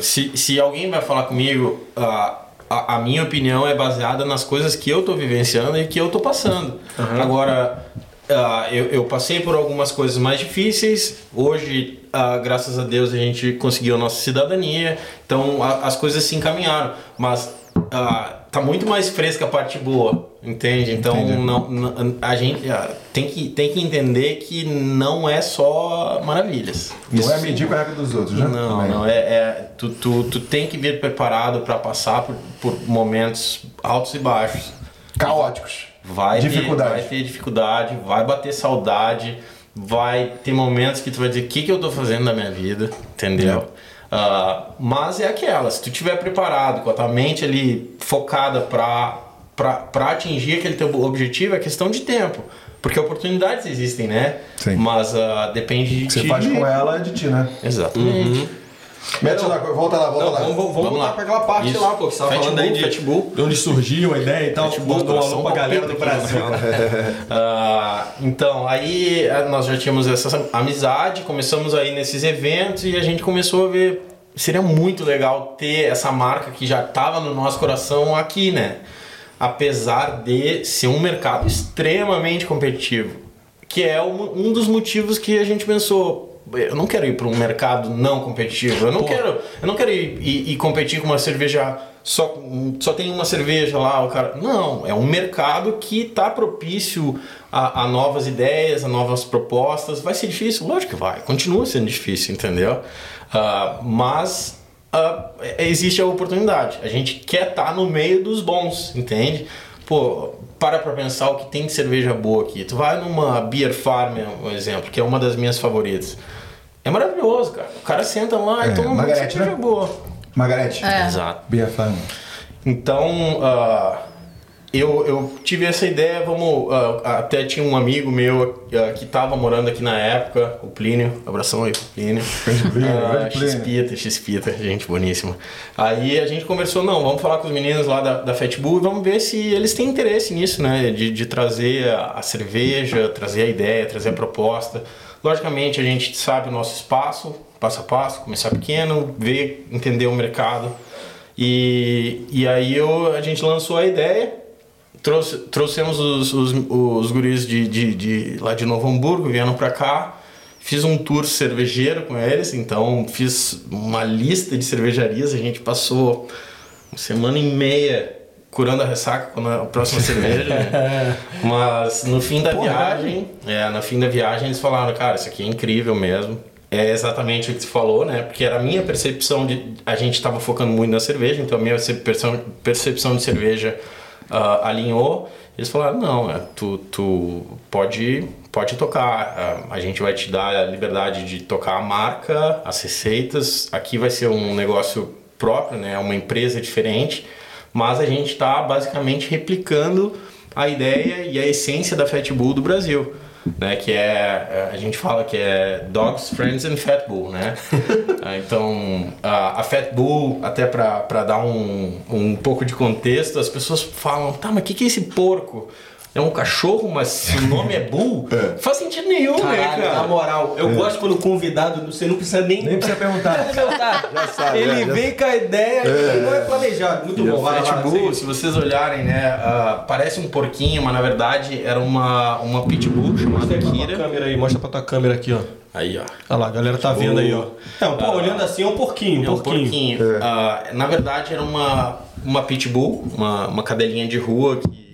se, se alguém vai falar comigo, a, a, a minha opinião é baseada nas coisas que eu tô vivenciando e que eu tô passando. Agora, ah, eu, eu passei por algumas coisas mais difíceis. Hoje, ah, graças a Deus, a gente conseguiu a nossa cidadania. Então, a- as coisas se encaminharam. Mas ah, tá muito mais fresca a parte boa, entende? Então, Entendi. não, não- a gente ah, tem que, tem que entender que não é só maravilhas. Não é medir com a regra dos outros, né? Não, Também. não. É, é- tu, tu, tu tem que vir preparado para passar por, por momentos altos e baixos. Caóticos. Vai Dificuldade. Ter, vai ter dificuldade, vai bater saudade, vai ter momentos que tu vai dizer o que, que eu tô fazendo na minha vida, entendeu? Ah, mas é aquela, se tu tiver preparado, com a tua mente ali focada pra, pra atingir aquele teu objetivo, é questão de tempo. Porque oportunidades existem, né? Sim. Mas ah, depende de O que você ti. faz com ela é de ti, né? Exatamente. Mete lá, volta lá, volta Não, lá. vamos, vamos, Vamos voltar lá. para aquela parte Isso. lá, pô, que você tava falando aí de, Fatbull. de onde surgiu a ideia e tal. Fatbull, Mandou um alô pra galera do aqui Brasil. Ah, então, aí eh, nós já tínhamos essa amizade, começamos aí nesses eventos e a gente começou a ver. Seria muito legal ter essa marca que já estava no nosso coração aqui, né? Apesar de ser um mercado extremamente competitivo, que é um, dos motivos que a gente pensou. Eu não quero ir para um mercado não competitivo. Eu não quero, eu não quero ir, ir- ir competir com uma cerveja só só tem uma cerveja lá, o cara. Não, é um mercado que está propício a, a novas ideias, a novas propostas. Vai ser difícil, lógico que vai. Continua sendo difícil, entendeu? Ah, mas existe a oportunidade. A gente quer estar no meio dos bons, entende? Pô, para pra pensar o que tem de cerveja boa aqui. Tu vai numa Beer Farm, um exemplo, que é uma das minhas favoritas. É maravilhoso, cara. O cara senta lá É, e toma uma cerveja né? boa. Margarete. É. Exato. Bia Fama. Então, ah, eu, eu tive essa ideia, vamos. ah, até tinha um amigo meu ah, que estava morando aqui na época, o Plínio. Abração aí pro Plínio. Plínio. Xpita, Xpita, gente boníssima. Aí a gente conversou, não, vamos falar com os meninos lá da, da Fatbull e vamos ver se eles têm interesse nisso, né? De, de trazer a, a cerveja, trazer a ideia, trazer a proposta. Logicamente, a gente sabe o nosso espaço, passo a passo, começar pequeno, ver, entender o mercado. E, e aí eu, a gente lançou a ideia, trouxe, trouxemos os, os, os guris de, de, de lá de Novo Hamburgo, vieram pra cá, fiz um tour cervejeiro com eles, então fiz uma lista de cervejarias, a gente passou uma semana e meia curando a ressaca com a próxima cerveja, né? mas no fim da viagem, é, no fim da viagem eles falaram, cara, isso aqui é incrível mesmo, é exatamente o que você falou, né? Porque era a minha percepção de. A gente estava focando muito na cerveja, então a minha percepção, percepção de cerveja ah, alinhou. Eles falaram: não, é, tu, tu pode, pode tocar, ah, a gente vai te dar a liberdade de tocar a marca, as receitas. Aqui vai ser um negócio próprio, né? Uma empresa diferente, mas a gente está basicamente replicando a ideia e a essência da Fat Bull do Brasil né? Que é a gente fala que é Dogs, Friends and Fat Bull, né? Ah, então a, a Fat Bull até para dar um, um pouco de contexto, as pessoas falam, tá, mas o que, que é esse porco? É um cachorro, mas se o nome é Bull, faz sentido nenhum, né, Caralho, na cara? moral, eu gosto quando o convidado, você não precisa nem, Nem precisa perguntar. perguntar. Já sabe, Ele já- já- vem com a ideia e não é planejado. Muito E bom, vai lá, Bull, se vocês olharem, né, ah, parece um porquinho, mas na verdade era uma, uma pitbull chamada pra Kira. câmera aí, mostra pra tua câmera aqui, ó. Aí, ó. Olha lá, a galera tá vendo aí, ó. É, pô, olhando assim é um porquinho, um É um porquinho. porquinho. Ah, na verdade, era uma, uma pitbull, uma, uma cadelinha de rua que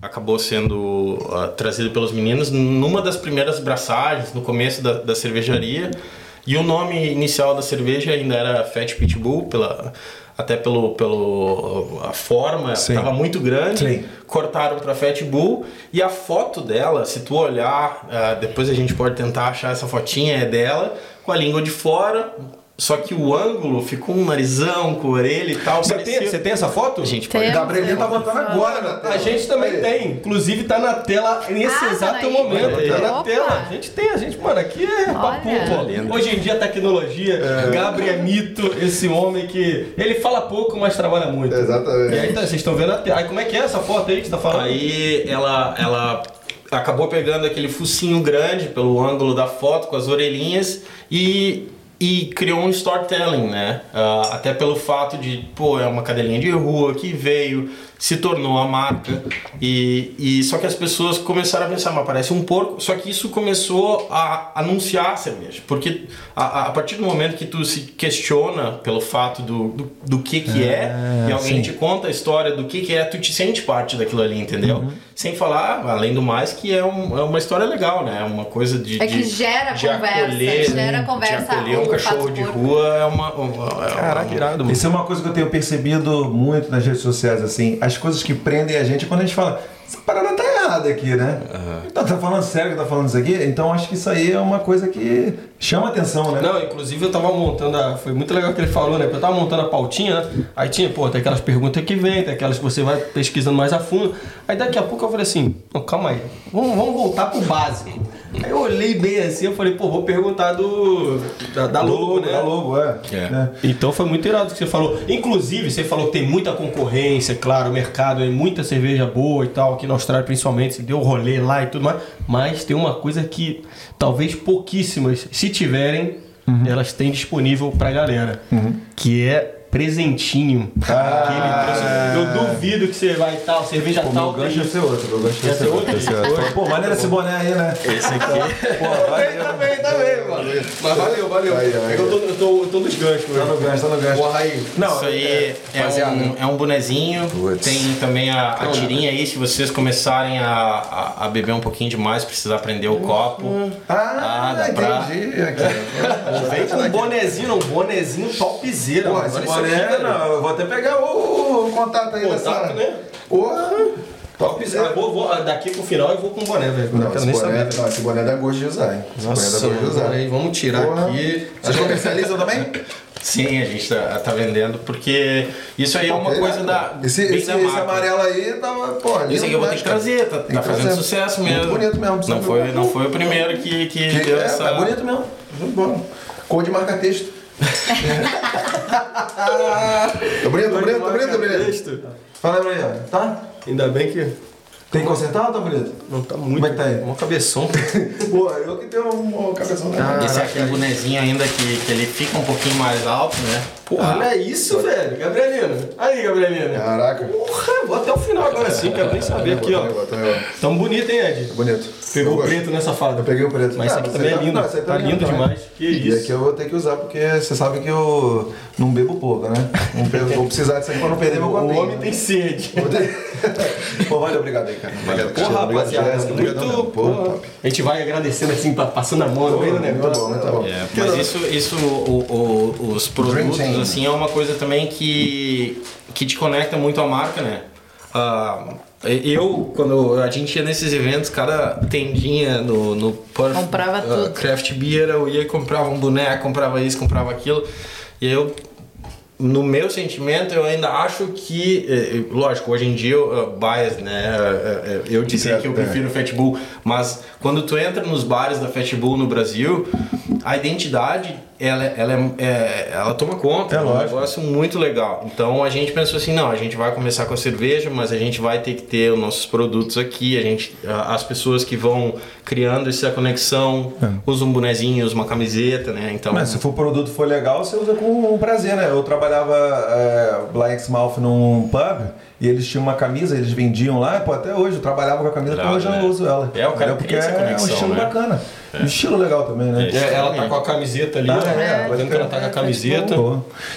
acabou sendo ah, trazida pelos meninos numa das primeiras braçagens, no começo da, da cervejaria. E o nome inicial da cerveja ainda era Fat Pitbull, pela, até pelo, pelo a forma, estava muito grande. Sim. Cortaram para Fat Bull e a foto dela, se tu olhar, ah, depois a gente pode tentar achar essa fotinha, é dela, com a língua de fora. Só que o ângulo ficou um narizão com a orelha e tal. Você parecia- tem, você tem essa foto? A gente Tem. pode. Gabrielinho tá botando agora na tela. A gente também Aí. tem. Inclusive tá na tela nesse Ah, tá exato aí. momento. Tá na Opa. tela. A gente tem, a gente, mano, aqui é papo. Hoje em dia tecnologia, Gabriel é mito, esse homem que. Ele fala pouco, mas trabalha muito. Exatamente. E aí tá, vocês estão vendo a tela. Aí como é que é essa foto aí que você tá falando? Aí ela, ela acabou pegando aquele focinho grande pelo ângulo da foto com as orelhinhas e, e criou um storytelling, né? Ah, até pelo fato de, pô, é uma cadelinha de rua que veio, se tornou a marca e, e só que as pessoas começaram a pensar, mas parece um porco. Só que isso começou a anunciar a cerveja, porque a, a- partir do momento que tu se questiona pelo fato do, do, do que que é e alguém sim. te conta a história do que, que é, tu te sente parte daquilo ali, entendeu? Uhum. Sem falar, além do mais, que é, um- é uma história legal, né? É uma coisa de. É que de- gera de conversa, acolher, gera de conversa acolher um cachorro de rua é uma. uma é Caraca, uma- irado, mano. Isso é uma coisa que eu tenho percebido muito nas redes sociais, assim. As coisas que prendem a gente é quando a gente fala, essa parada tá nada aqui, né? Então, tá falando sério que tá falando isso aqui? Então acho que isso aí é uma coisa que chama atenção, né? Não, inclusive eu tava montando a. Foi muito legal que ele falou, né? Eu tava montando a pautinha, né? Aí tinha, pô, tem aquelas perguntas que vem, tem aquelas que você vai pesquisando mais a fundo. Aí daqui a pouco eu falei assim, não, calma aí, vamos, vamos voltar pro básico. Aí eu olhei bem assim, eu falei, pô, vou perguntar do. da, da Do logo, né? Da logo, é. É. É. Então foi muito irado o que você falou. Inclusive, você falou que tem muita concorrência, claro, o mercado, é muita cerveja boa e tal, aqui na Austrália principalmente, deu rolê lá e tudo mais. Mas tem uma coisa que talvez pouquíssimas, se tiverem, elas têm disponível pra galera. Que é presentinho. Ah. Aquele troço- eu duvido que você vai tal, cerveja O tal. meu gancho tem ia ser outro, meu gancho ia Ia ser outro. outro? ia ser outro. Pô, maneiro esse boné aí, né? Esse aqui. Pô, valeu. Também, também, mano. Mas valeu, valeu. Aí, aí. Eu, tô, eu, tô, eu tô nos ganchos. Tá no gancho, tá no gancho. Porra aí. Não, Isso aí é, rapaziada. um, é um bonezinho. Putz. Tem também a, a tirinha aí. Se vocês começarem a, a, a beber um pouquinho demais, precisar prender o copo. Ah, Ah, dá pra- entendi. Aqui. Vem com um bonezinho, um bonezinho topzera. Pô, isso não, eu vou até pegar o, o contato aí Contato, dessa. né? Porra. Topzera. Ah, vou, vou, daqui pro final eu vou com o boné, velho. Não, Não quero nem boné, saber. não, esse boné dá gosto de usar, hein? Esse Nossa, boné dá gosto de usar. peraí, vamos tirar Porra. aqui. Vocês comercializam também? Sim, a gente tá, tá vendendo, porque isso aí é uma coisa da. Esse, esse, da esse amarelo aí tava, pô, Esse aqui eu vou ter demais, que trazer, tá, tá fazendo trazer. sucesso mesmo. Muito bonito mesmo, Não foi, não foi o primeiro que, que, Que- deu é, essa. tá bonito mesmo. Muito bom. Cor de marca bonito, tá bonito, tá bonito, tá bonito. Texto. Fala aí, Brian. Tá? Ainda bem que Tem que consertar ou tá bonito? não tá muito. Como é que tá aí? Mó cabeção. Pô, eu que tenho um cabeção da Esse é aquele bonezinho ainda que, que ele fica um pouquinho mais alto, né? Porra, olha isso, velho. Gabrielina. Aí, Gabrielina. Caraca. Porra, vou até o final agora sim, quero nem saber aqui, ó. Tão bonito, hein, Ed? Bonito. Pegou o preto nessa fada. Eu peguei o preto. Mas esse Ah, aqui você também é lindo. Tá lindo demais. Que E isso. aqui eu vou ter que usar porque você sabe que eu não bebo pouco, né? Vou precisar disso aqui pra não perder meu O copinho. homem tem sede. Pô, valeu, obrigado aí, cara. Obrigado, Porra, Obrigado, rapaziada, muito. Top. A gente vai agradecendo assim, pa- passando a mão no meio do Muito negócio. bom, muito bom. É, mas isso, isso o- o- os produtos, assim, é uma coisa também que, que te conecta muito à marca, né? Ah, eu, quando a gente ia nesses eventos, cada tendinha no, no Puff, Comprava ah, tudo. Craft Beer, eu ia comprava um boneco, comprava isso, comprava aquilo. E eu no meu sentimento, eu ainda acho que, eh, eh, lógico, hoje em dia eu uh, bias, né? Eu dizer que eu é. prefiro o Fat Bull, mas quando tu entra nos bares da Fat Bull no Brasil, a identidade ela, ela, é, é- ela toma conta, É é um lógico. negócio muito legal. Então a gente pensou assim, não, a gente vai começar com a cerveja, mas a gente vai ter que ter os nossos produtos aqui, a gente, as pessoas que vão criando essa conexão, usam um bonezinho, usam uma camiseta, né? Então Mas se for o produto for legal, você usa com prazer, né? Eu trabalhava é, lá em Exmouth num pub e eles tinham uma camisa, eles vendiam lá, pô, até hoje eu trabalhava com a camisa, até hoje eu né? não uso ela. É, o cara porque essa é um estilo né? bacana. Um estilo legal também, né? É. É, ela tá com a camiseta ali, Ah, ó. é, Tá que ela tá com a camiseta.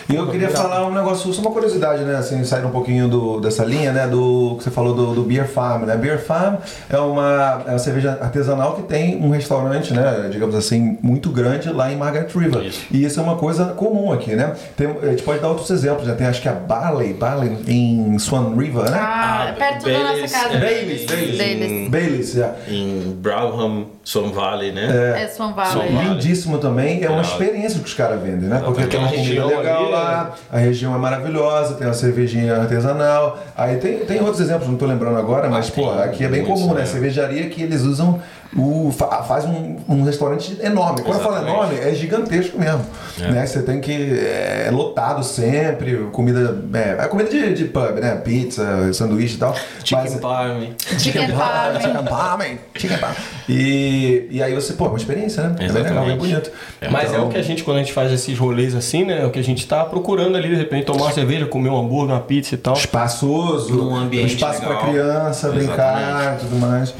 E eu queria falar um negócio, só uma curiosidade, né? Assim, sair um pouquinho do, dessa linha, né? Do que você falou do, do Beer Farm, né? Beer Farm é uma, é uma cerveja artesanal que tem um restaurante, né? Digamos assim, muito grande lá em Margaret River. Isso. E isso é uma coisa comum aqui, né? Tem, a gente pode dar outros exemplos, né? Tem acho que a Barley, Barley em Swan River, né? Ah, é perto da Baileys, nossa casa. é, Baileys, Baileys. Baileys. Baileys, é. em Browham, Swan Valley, né? É Swan Swan Valley. Valley. Lindíssimo também, é uma experiência que os caras vendem, né? Porque tem uma comida legal ali, lá, a região é maravilhosa, tem uma cervejinha artesanal. Aí tem, tem outros exemplos, não tô lembrando agora, mas Ah, pô, aqui é bem comum, né? né? Cervejaria que eles usam o. fa- faz um, um restaurante enorme. Quando eu falo Exatamente. enorme, é gigantesco mesmo. Né? Você tem que. É lotado sempre, comida. É, é comida de, de pub, né? Pizza, sanduíche e tal. Chicken mas, Parm. Chicken Farm. Chicken palm, chicken palm. E, e aí você, pô, é uma experiência, né? É bem legal, bem Exatamente. bonito. Mas é Então, o que a gente, quando a gente faz esses rolês assim, né? É o que a gente tá procurando ali, de repente, tomar uma cerveja, comer um hambúrguer, uma pizza e tal. espaçoso, Num ambiente espaço para legal. criança brincar Exatamente. e tudo mais.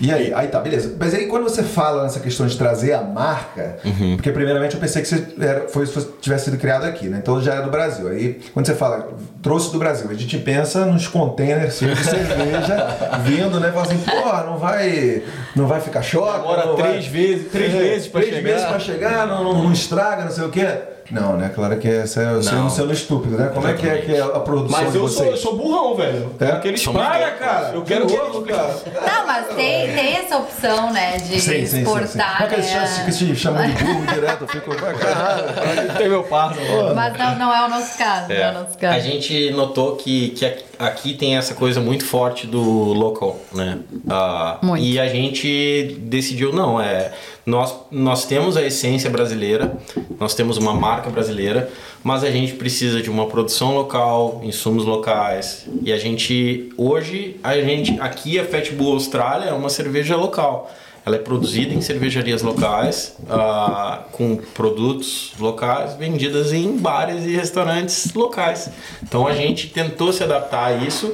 E aí, aí tá, beleza. Mas aí quando você fala nessa questão de trazer a marca, Uhum. porque primeiramente eu pensei que você era, foi, tivesse sido criado aqui, né? Então já é do Brasil. Aí quando você fala, trouxe do Brasil, a gente pensa nos containers de cerveja vindo, né? Fala assim, pô, não vai, não vai ficar choque. Demora não vai- três vezes, três É, vezes três chegar. vezes pra chegar, não, não, não estraga, não sei o quê. Não, né? Claro que essa é seu, Não. sendo estúpido, né? Como é que é, que é a produção Mas de eu sou, vocês? eu sou burrão, velho. É? Praia, dois. cara. Eu quero que cara. Não, mas tem, tem essa opção, né? De Sim, sim, sim, sim. exportar. Como é que eles né? chamam- que se chamam de burro direto? Eu fico, caralho. Tem meu parça. Mas não, não é o nosso caso. Não é o nosso caso. A gente notou que, que aqui- tem essa coisa muito forte do local, né? Ah, Muito. E a gente decidiu, não, é. Nós, nós temos a essência brasileira, nós temos uma marca brasileira, mas a gente precisa de uma produção local, insumos locais. E a gente, hoje, a gente, aqui a Fat Bull Austrália é uma cerveja local. Ela é produzida em cervejarias locais, ah, com produtos locais vendidas em bares e restaurantes locais. Então a gente tentou se adaptar a isso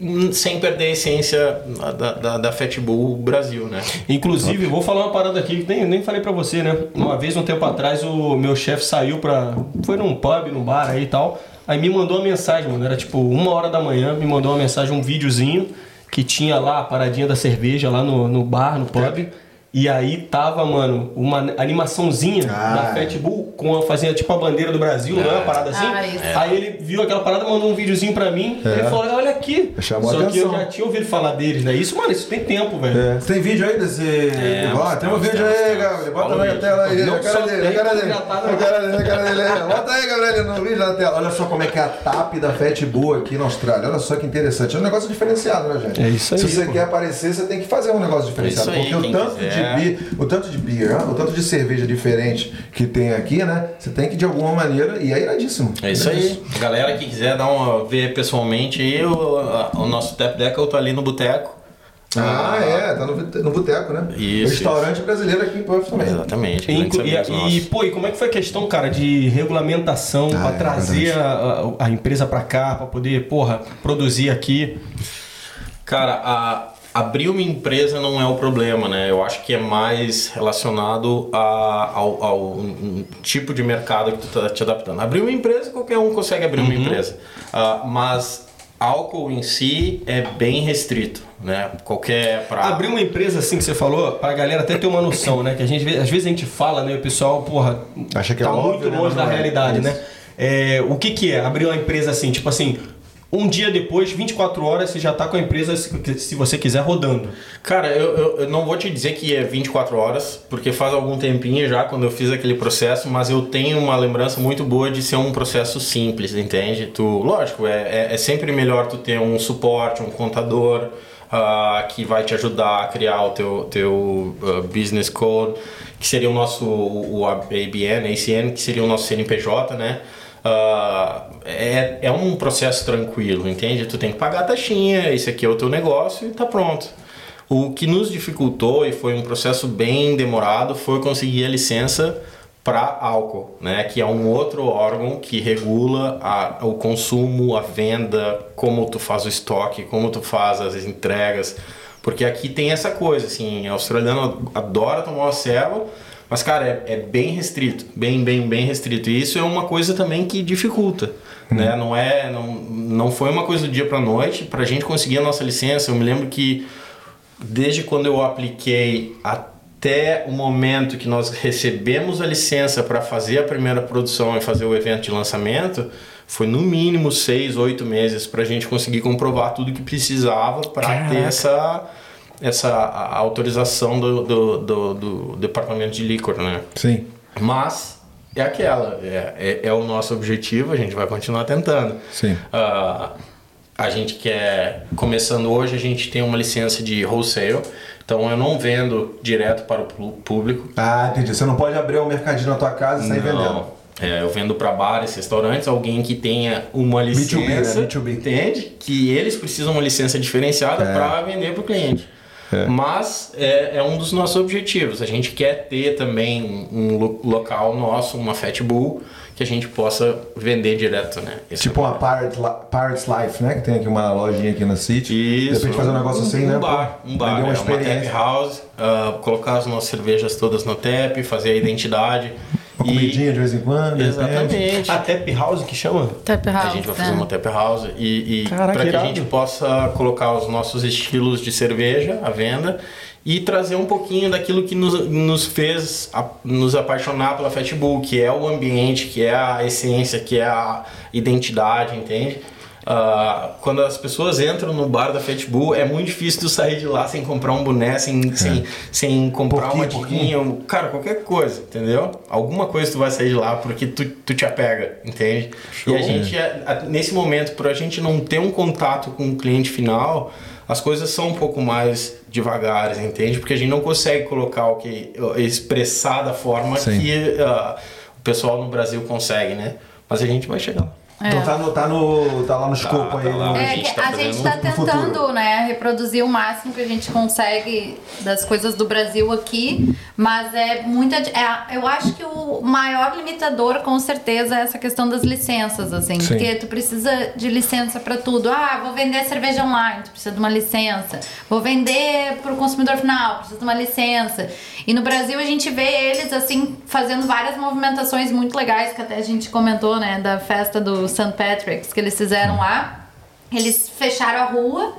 hum, sem perder a essência da, da, da Fat Bull Brasil, né? Inclusive, vou falar uma parada aqui que nem, nem falei pra você, né? Uma vez, um tempo atrás, o meu chefe saiu pra. Foi num pub, num bar aí e tal. Aí me mandou uma mensagem, mano. Era tipo uma hora da manhã, me mandou uma mensagem, um videozinho que tinha lá a paradinha da cerveja lá no, no bar, no pub. E aí tava, mano, uma animaçãozinha Ah, da é. Fat Bull com a, fazia tipo a bandeira do Brasil, não é uma parada assim? Ah. Aí ele viu aquela parada, mandou um videozinho pra mim. Ele falou: olha aqui. Chamou Só a que eu já tinha ouvido falar deles, né? Isso, mano, isso tem tempo, velho. É. Você tem vídeo aí desse. Ó, tem um vídeo temos, aí. Gabriel. Bota na aí. tela aí. Não a cara só dele, a cara dele. tá A cara dele, a cara dele. Bota aí, Gabriel, no vídeo na tela. Olha só como é que é a TAP da Fat Bull aqui na Austrália. Olha só que interessante. É um negócio diferenciado, né, gente? É isso aí, Se você pô. quer aparecer, você tem que fazer um negócio diferenciado. É aí, porque o tanto, quiser. de beer, o tanto de beer, o tanto de cerveja diferente que tem aqui, né? Você tem que de alguma maneira. E é iradíssimo. É isso aí. Galera que quiser dar uma ver pessoalmente aí, o, a- o nosso Tap Deck eu tô ali no boteco. Ah, é, tá no, no boteco, né? Isso, Restaurante brasileiro aqui em Puff também. Exatamente. E, e, e, pô, e como é que foi a questão, cara, de regulamentação Ah, pra é trazer a, a- a empresa pra cá, pra poder, porra, produzir aqui? Cara, a- abrir uma empresa não é o problema, né? Eu acho que é mais relacionado a- ao, ao um- tipo de mercado que tu tá te adaptando. Abrir uma empresa, qualquer um consegue abrir uma empresa. Ah, mas álcool em si é bem restrito, né? Qualquer pra... Abrir uma empresa assim que você falou, pra galera até ter uma noção, né? Que a gente, às vezes a gente fala, né? E o pessoal, porra, Acha que é tá óbvio, muito né? longe Mas da é. realidade, Isso. né? É, o que que é abrir uma empresa assim? Tipo assim, um dia depois, 24 horas, você já tá com a empresa, se, você quiser, rodando. Cara, eu, eu, eu não vou te dizer que é 24 horas, porque faz algum tempinho já quando eu fiz aquele processo, mas eu tenho uma lembrança muito boa de ser um processo simples, entende? Tu, lógico, é, é, é sempre melhor tu ter um suporte, um contador ah, que vai te ajudar a criar o teu, teu ah, business code, que seria o nosso o, o ABN, ACN, que seria o nosso CNPJ, né? Ah, é, é um processo tranquilo, entende? Tu tem que pagar a taxinha, esse aqui é o teu negócio e tá pronto. O que nos dificultou e foi um processo bem demorado foi conseguir a licença para álcool, né? Que é um outro órgão que regula a, o consumo, a venda, como tu faz o estoque, como tu faz as entregas, porque aqui tem essa coisa, assim, australiano adora tomar uma ceva, mas cara é, é bem restrito, bem, bem, bem restrito. E isso é uma coisa também que dificulta, né? Não é, não, não foi uma coisa do dia para noite. Para a gente conseguir a nossa licença, eu me lembro que desde quando eu apliquei até o momento que nós recebemos a licença para fazer a primeira produção e fazer o evento de lançamento, foi no mínimo seis, oito meses para a gente conseguir comprovar tudo que precisava para ter essa, essa a- autorização do, do, do, do departamento de licor, né? Sim. Mas é aquela, é, é, é o nosso objetivo, a gente vai continuar tentando. Sim. Ah, a gente quer, começando hoje, a gente tem uma licença de wholesale, então eu não vendo direto para o público. Ah, entendi. Você não pode abrir um mercadinho na tua casa e sair vendendo. É, eu vendo para bares, restaurantes, alguém que tenha uma B2B, né? licença, B2B. entende? Que eles precisam uma licença diferenciada para vender para o cliente. Mas é, é um dos nossos objetivos. A gente quer ter também um, um lo- local nosso, uma Fat Bull, que a gente possa vender direto, né? Esse Tipo é uma Pirate, Pirates Life, né? Que tem aqui uma lojinha aqui na City. De Isso. repente fazer um negócio assim, né? Um bar, pô? um bar, uma é, uma tap house, ah, colocar as nossas cervejas todas no tap, fazer a identidade. Uma e- comidinha de vez em quando. repente. Exatamente. A Tap House que chama? Tap House, A gente vai fazer uma tap house e, e para que a irado. gente possa colocar os nossos estilos de cerveja à venda e trazer um pouquinho daquilo que nos, nos fez a- nos apaixonar pela Fatbull, que é o ambiente, que é a essência, que é a identidade, entende? Ah, quando as pessoas entram no bar da Fatbull, é muito difícil tu sair de lá sem comprar um boné, sem, sem, sem comprar Pouquinho, uma tiguinha, cara, qualquer coisa, entendeu? Alguma coisa tu vai sair de lá porque tu, tu te apega, entende? E a gente, é- nesse momento, por a gente não ter um contato com o cliente final, as coisas são um pouco mais devagares, entende? Porque a gente não consegue colocar o que expressar da forma Sim. que ah, o pessoal no Brasil consegue, né? Mas a gente vai chegar lá. Então tá, no, tá, no, tá lá no escopo tá aí. lá. no- A É gente tá a gente pro futuro. tentando, né, reproduzir o máximo que a gente consegue das coisas do Brasil aqui, mas é muita. É, eu acho que o maior limitador, com certeza, é essa questão das licenças, assim, Sim. porque tu precisa de licença para tudo. Ah, vou vender cerveja online, tu precisa de uma licença. Vou vender para o consumidor final, precisa de uma licença. E no Brasil a gente vê eles assim fazendo várias movimentações muito legais que até a gente comentou, né, da festa do St. Patrick's que eles fizeram lá. Eles fecharam a rua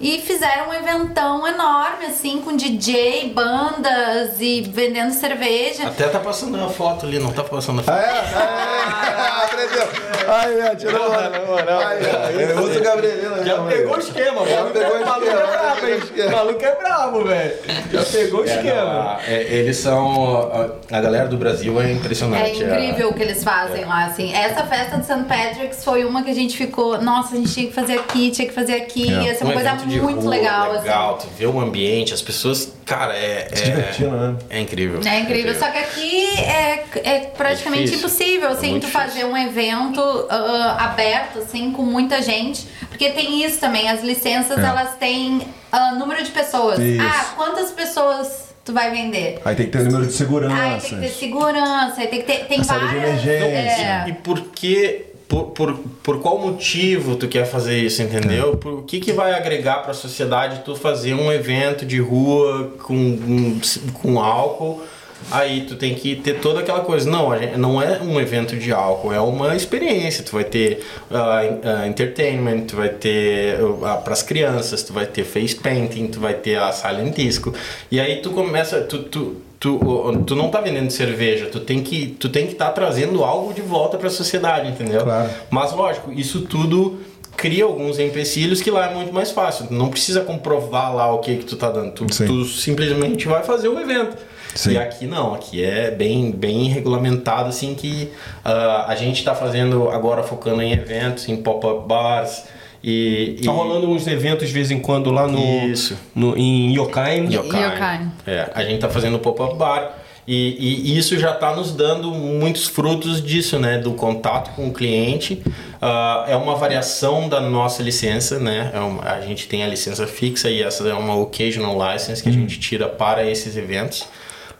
e fizeram um eventão enorme, assim, com DJ, bandas e vendendo cerveja. Até tá passando a foto ali, não tá passando a foto. Ah, é? Ah, aprendeu. Aí, é, tirou onda. Aí, é, outro Gabrielino. Já né, pegou o esquema, Já mano. pegou o O maluco é esquema, brabo, o hein? esquema. O maluco é brabo, velho. Já pegou o É, esquema. não, a- é, eles são. A, a galera do Brasil é É impressionante. incrível a- o que eles fazem lá, assim. Essa festa de St. Patrick's foi uma que a gente ficou, nossa, a gente tinha que fazer aqui, tinha que fazer aqui. É. Ia ser uma coisa de muito rua, legal, legal, tu vê o ambiente, as pessoas, cara, é. Se é, divertindo, né? É incrível. assim. É incrível, só que aqui é, é praticamente É impossível, É assim, muito tu difícil. fazer um evento ah, aberto, assim, com muita gente. Porque tem isso também, as licenças, É. elas têm ah, número de pessoas. Isso. Ah, quantas pessoas tu vai vender? Aí tem que ter número de segurança. Aí tem que ter segurança, aí tem que ter. Tem sala de várias. emergência. é, E por que. Por, por, por qual motivo tu quer fazer isso, entendeu? Por o que, que vai agregar para a sociedade tu fazer um evento de rua com, com álcool? Aí tu tem que ter toda aquela coisa. Não, não é um evento de álcool, é uma experiência. Tu vai ter ah, en- ah, entertainment, tu vai ter para as crianças, tu vai ter face painting, tu vai ter a silent disco. E aí tu começa, tu, tu, tu, tu não tá vendendo cerveja, tu tem que tu tem que estar trazendo algo de volta para a sociedade, entendeu? Claro. Mas lógico, isso tudo cria alguns empecilhos que lá é muito mais fácil. Tu não precisa comprovar lá o que que tu tá dando. Tu, tu simplesmente vai fazer o evento. Sim. E aqui não, aqui é bem, bem regulamentado, assim, que ah, a gente está fazendo agora focando em eventos, em pop-up bars e... e Tá rolando uns eventos de vez em quando lá no, Isso. no em Yokain. Yokai. Yokai. É, a gente tá fazendo pop-up bar e, e isso já está nos dando muitos frutos disso, né? Do contato com o cliente. Ah, é uma variação da nossa licença, né? É uma- a gente tem a licença fixa e essa é uma occasional license que a gente tira para esses eventos.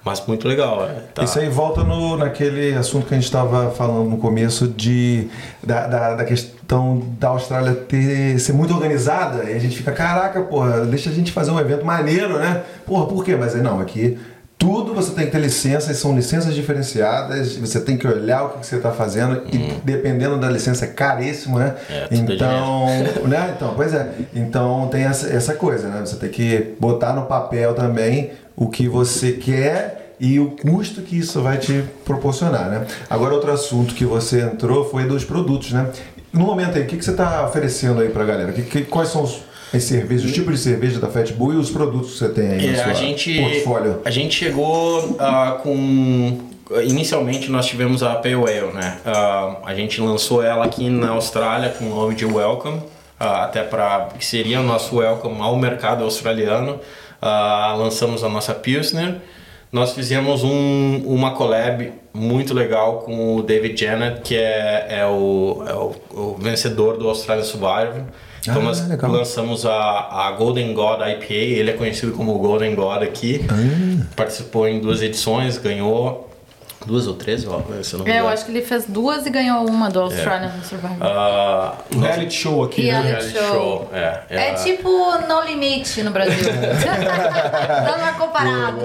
Mas muito legal, é. Tá. Isso aí volta no, naquele assunto que a gente estava falando no começo de, da, da, da questão da Austrália ter, ser muito organizada e a gente fica, caraca, porra, deixa a gente fazer um evento maneiro, né? Porra, por quê? Mas aí não, aqui tudo você tem que ter licenças, são licenças diferenciadas, você tem que olhar o que, você está fazendo e dependendo da licença é caríssimo, né? Uhum. É, é então, né? Então, pois é. Então tem essa, essa coisa, né? Você tem que botar no papel também o que você quer e o custo que isso vai te proporcionar, né? Agora outro assunto que você entrou foi dos produtos, né? No momento aí, o que, que você está oferecendo aí pra galera? Que, que- quais são os, as cervejas, os tipos de cerveja da Fat Bull e os produtos que você tem aí no É, seu a gente, portfólio? a gente chegou ah, com. Inicialmente nós tivemos a Pale Ale, né? Ah, a gente lançou ela aqui na Austrália com o nome de Welcome, ah, até para que seria o nosso welcome ao mercado australiano. Lançamos a nossa Pilsner. Nós fizemos um, uma collab muito legal com o David Janet, que é, é, o, é o, o vencedor do Australian Survivor. Então Ah, nós legal. lançamos a, a Golden God IPA, ele é conhecido como Golden God aqui. Participou em duas edições, ganhou. Duas ou três, eu, se eu não me É, eu acho que ele fez duas e ganhou uma do Australian Survivor. Ah, Um reality show aqui, né? a- reality show. show. É, É a- tipo No Limite no Brasil. Dando uma comparada.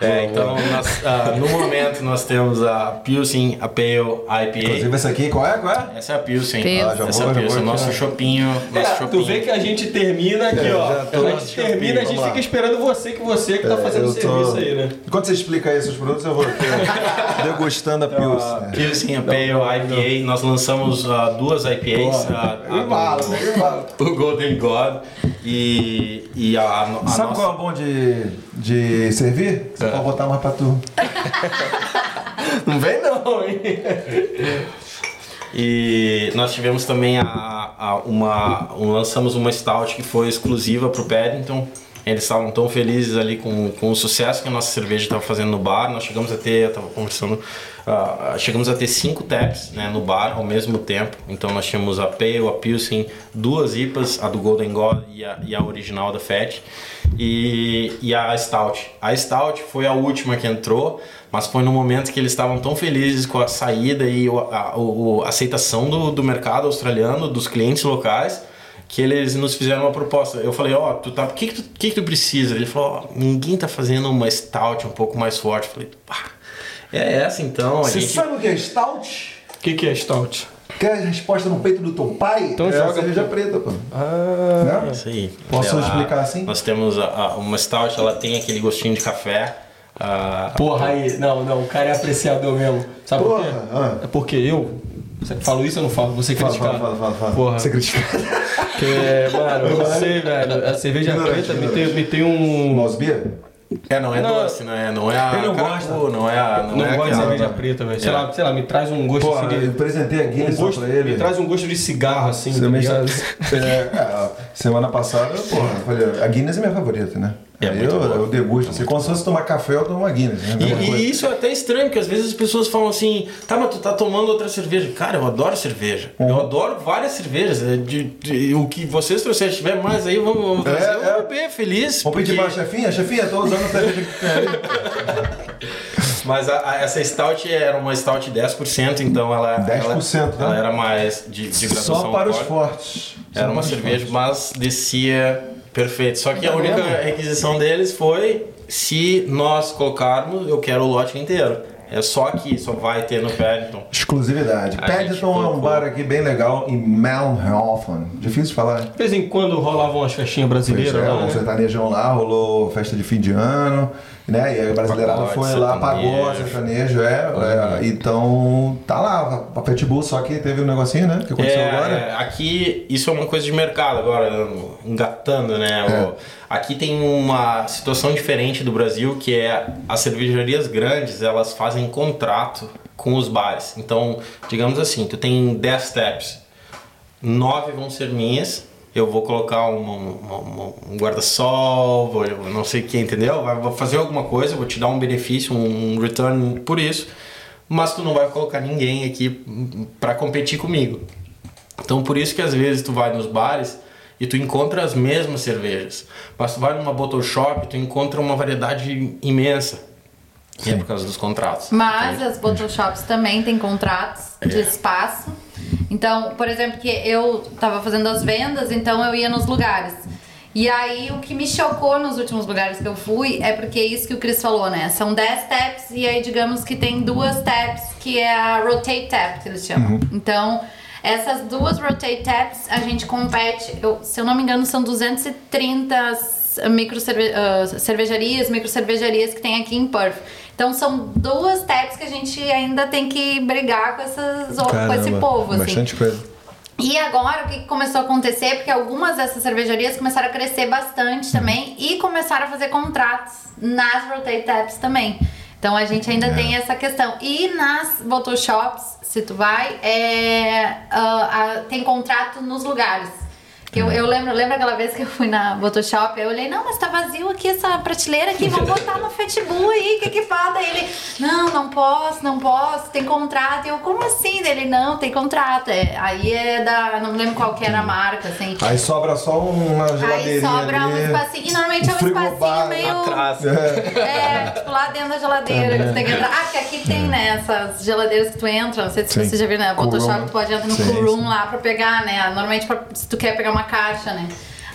É, então nós, ah, no momento nós temos a Pilsen, a Pale IPA. Inclusive esse aqui, qual é? Qual é? Essa é a Pilsen. Pilsen. Ah, já Essa é vou, a já Pilsen, vou nosso né? chopinho, nosso É, tu chopinho. vê que a gente termina aqui, É, ó. A gente shopping, termina, a gente fica esperando você, que você que tá fazendo o serviço aí, né? Enquanto você explica aí seus produtos, eu vou ó, degustando a Pilsen. Pilsen, a Pale IPA. Nós lançamos ah, duas IPAs. a- a fala, do- o Golden God e, e a, a, a Sabe nossa... qual é o bom de, de servir? Você É. pode botar mais pra tu. Não vem não, hein? E nós tivemos também a, a- uma. um- lançamos uma stout que foi exclusiva para o Paddington. Eles estavam tão felizes ali com, com o sucesso que a nossa cerveja estava fazendo no bar. Nós chegamos a ter, eu estava conversando, ah, chegamos a ter cinco taps né, no bar ao mesmo tempo. Então nós tínhamos a Pale, a Pilsen, duas IPAs, a do Golden God e a, e a original da Fat. E, e a Stout. A Stout foi a última que entrou, mas foi no momento que eles estavam tão felizes com a saída e o- a, o- a aceitação do, do mercado australiano, dos clientes locais, que eles nos fizeram uma proposta. Eu falei, ó, tu tá, o que que tu, que que tu precisa? Ele falou, ó, ninguém tá fazendo uma Stout um pouco mais forte. Eu falei, pá, é essa então. A Você gente... sabe o que é stout? O que, que é stout? Quer a resposta no peito do teu pai? Então é joga a cerveja preta, pô. Ah, Né? Isso aí. Posso Ela- explicar assim? Nós temos a- a- uma Stout, ela tem aquele gostinho de café. Ah, porra aí. Não, não, o cara é apreciador mesmo. Sabe por quê? Porra, ah. É porque eu. Você falo isso ou não falo? Você Fala, criticar. fala, fala, fala, fala. Porra. Você critica. Porque, mano, eu não sei, velho. A cerveja Ignorante, preta me ignorante. tem, me tem um. Beer? É, não é Não. doce, não é, não é a Ele não gosta. não é a. Não, Não é gosto de cerveja preta, velho. Sei, É. lá, sei lá, me traz um gosto Porra, assim eu de. apresentei a Um gosto, pra ele. me traz um gosto de cigarro, assim, Você tá me é, é, semana passada, porra, eu falei, a Guinness é minha favorita, né? É Aí eu, eu degusto. Assim, quando fosse tomar café, eu tomo uma Guinness. Né? E, e isso é até estranho, porque às vezes as pessoas falam assim, tá, mas tu tá tomando outra cerveja. Cara, eu adoro cerveja. Uhum. Eu adoro várias cervejas. É De, de- o que vocês trouxerem, se tiver mais aí, vamos, vamos É, trazer. é. Eu vou beber, feliz. Vamos pedir porque- pra chefinha? Chefinha, tô usando a cerveja que. Mas a- a- essa stout era uma stout 10%, então ela, 10%, ela, né? ela era mais de, de graduação Só para os forte. fortes. Só Era uma para os cerveja, fortes. mas descia perfeito. Só que a Tá única vendo? requisição deles foi se nós colocarmos, eu quero o lote inteiro. É só aqui, só vai ter no Paddington. Exclusividade. A Paddington é um bar aqui bem legal em Malmhofen. Difícil de falar. De vez em quando rolavam umas festinhas Pois brasileiras é, lá, um né? sertanejão lá, rolou festa de fim de ano, né? E a brasileirada foi lá, pagou a sertanejo. é, é. Então tá lá, a Pitbull, só que teve um negocinho, né? Que aconteceu É, agora. aqui, isso é uma coisa de mercado agora, engatando, né? É. Aqui tem uma situação diferente do Brasil, que é as cervejarias grandes, elas fazem contrato com os bares. Então, digamos assim, tu tem 10 taps, 9 vão ser minhas, eu vou colocar uma- uma- uma- um guarda-sol, não sei o que, entendeu? Vou fazer alguma coisa, vou te dar um benefício, um return por isso, mas tu não vai colocar ninguém aqui para competir comigo. Então por isso que às vezes tu vai nos bares e tu encontra as mesmas cervejas, mas tu vai numa bottle shop e tu encontra uma variedade imensa. E é por causa dos contratos. Mas as bottle shops também têm contratos de espaço. Então, por exemplo, que eu tava fazendo as vendas, então eu ia nos lugares. E aí o que me chocou nos últimos lugares que eu fui é porque é isso que o Chris falou, né? São 10 taps e aí digamos que tem duas taps que é a rotate tap que eles chamam. Então, essas duas rotate taps a gente compete, eu- se eu não me engano, são 230 micro cerve ah, cervejarias, micro cervejarias que tem aqui em Perth. Então são duas taps que a gente ainda tem que brigar com, essas, com esse povo. assim. Bastante coisa. E agora o que começou a acontecer? Porque algumas dessas cervejarias começaram a crescer bastante também e começaram a fazer contratos nas Rotate Taps também. Então a gente ainda tem essa questão. E nas bottle shops, se tu vai, é, ah, tem contrato nos lugares. Eu, eu lembro, lembro aquela vez que eu fui na Photoshop, eu olhei, não, mas tá vazio aqui essa prateleira aqui, vamos botar no Facebook aí, o que que faz? Daí ele, não, não posso, não posso, tem contrato. E eu, como assim? Ele, não, tem contrato. É, aí é da, não me lembro qual que era a marca, assim. Aí sobra só uma Aí geladeirinha sobra um ali. espacinho, e normalmente é um espacinho meio... Atrás. É, tipo lá dentro da geladeira que tu tem que entrar. Ah, que aqui tem, né, essas geladeiras que tu entra, não sei se Sim. você já viu, né? Photoshop, tu pode entrar no cool room lá pra pegar, né? Normalmente pra- se tu quer pegar uma caixa, né?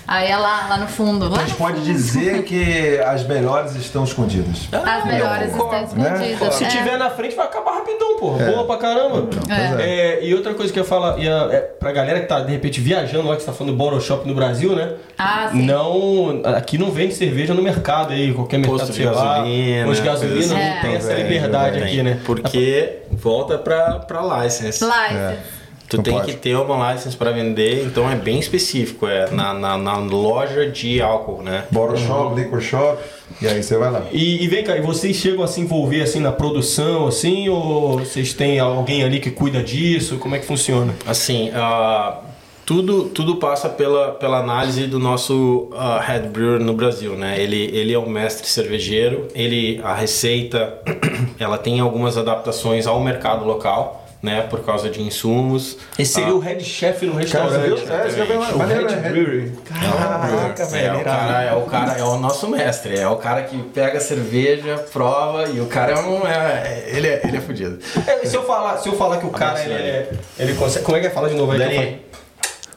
Aí é lá, lá no fundo. Lá A gente pode dizer que as melhores estão escondidas. As melhores estão Né? escondidas. Se é. tiver na frente, vai acabar rapidão, porra. Boa pra caramba. É. É, e outra coisa que eu ia falar, ia, é, pra galera que tá, de repente, viajando lá, que você tá falando do Bottle Shop no Brasil, né? Ah, sim. Não, aqui não vende cerveja no mercado aí, qualquer mercado Posto que de você vá, gasolina, Posto de gasolina, assim. não tem É. essa Não liberdade aqui, né? Porque volta pra, pra license. License. Tu Não tem pode. que ter uma license pra vender, então é bem específico, é na, na, na loja de álcool, né? Bottle shop, liquor shop, e aí você vai lá. E, e vem cá, e vocês chegam a se envolver assim na produção, assim, ou vocês têm alguém ali que cuida disso? Como é que funciona? Assim, ah, tudo, tudo passa pela, pela análise do nosso ah, head brewer no Brasil, né? Ele, ele é um mestre cervejeiro, ele, a receita, ela tem algumas adaptações ao mercado local, né? Por causa de insumos. Esse seria Ah, o head chef no Cara, restaurante. viu? É, viu? O head né? brewery. Caraca, É, velho. o cara, é o cara, é o nosso mestre, é o cara que pega a cerveja, prova e o cara é um. É, ele, é, ele é fudido. É, se, eu falar, se eu falar que o cara Abraço, ele, é, ele consegue. Como é que é? Fala de novo aí. Dani,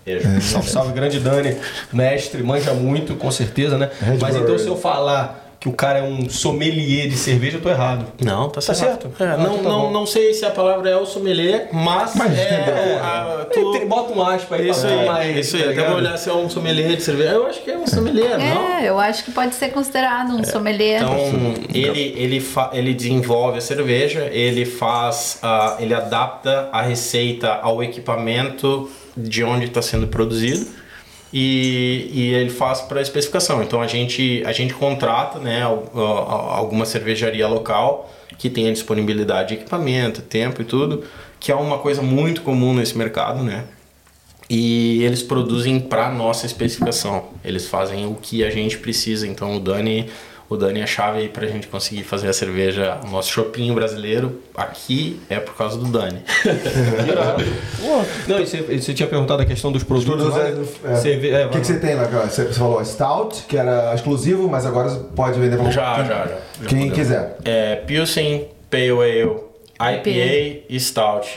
beijo. Salve, salve, grande Dani, mestre, manja muito, com certeza, né? Red Mas então se eu falar que o cara é um sommelier de cerveja, eu tô errado. Não, tá certo. certo? É, não, então tá não, não sei se a palavra é o sommelier, mas, é, a- tu- Tem- Bota um aspa aí isso pra aí, mais. isso aí. tá Até vou olhar se é um sommelier de cerveja. Eu acho que é um sommelier, não? É, eu acho que pode ser considerado um sommelier. Então, ele, ele, fa- ele desenvolve a cerveja, ele faz, ah, ele adapta a receita ao equipamento de onde está sendo produzido e, e ele faz para especificação. Então, a gente, a gente contrata né, al- al- alguma cervejaria local que tenha disponibilidade de equipamento, tempo e tudo, que é uma coisa muito comum nesse mercado, né? E eles produzem para nossa especificação. Eles fazem o que a gente precisa. Então o Dani, o Dani é a chave aí pra gente conseguir fazer a cerveja, o nosso chopinho brasileiro aqui é por causa do Dani. Não, e você, você tinha perguntado a questão dos produtos. É, né? é. É, O que, que você tem lá? cara? Você você falou Stout, que era exclusivo, mas agora pode vender pra Já, quem, já, já. Já quem podemos. quiser. É Pilsen, Pale Ale, IPA e Stout.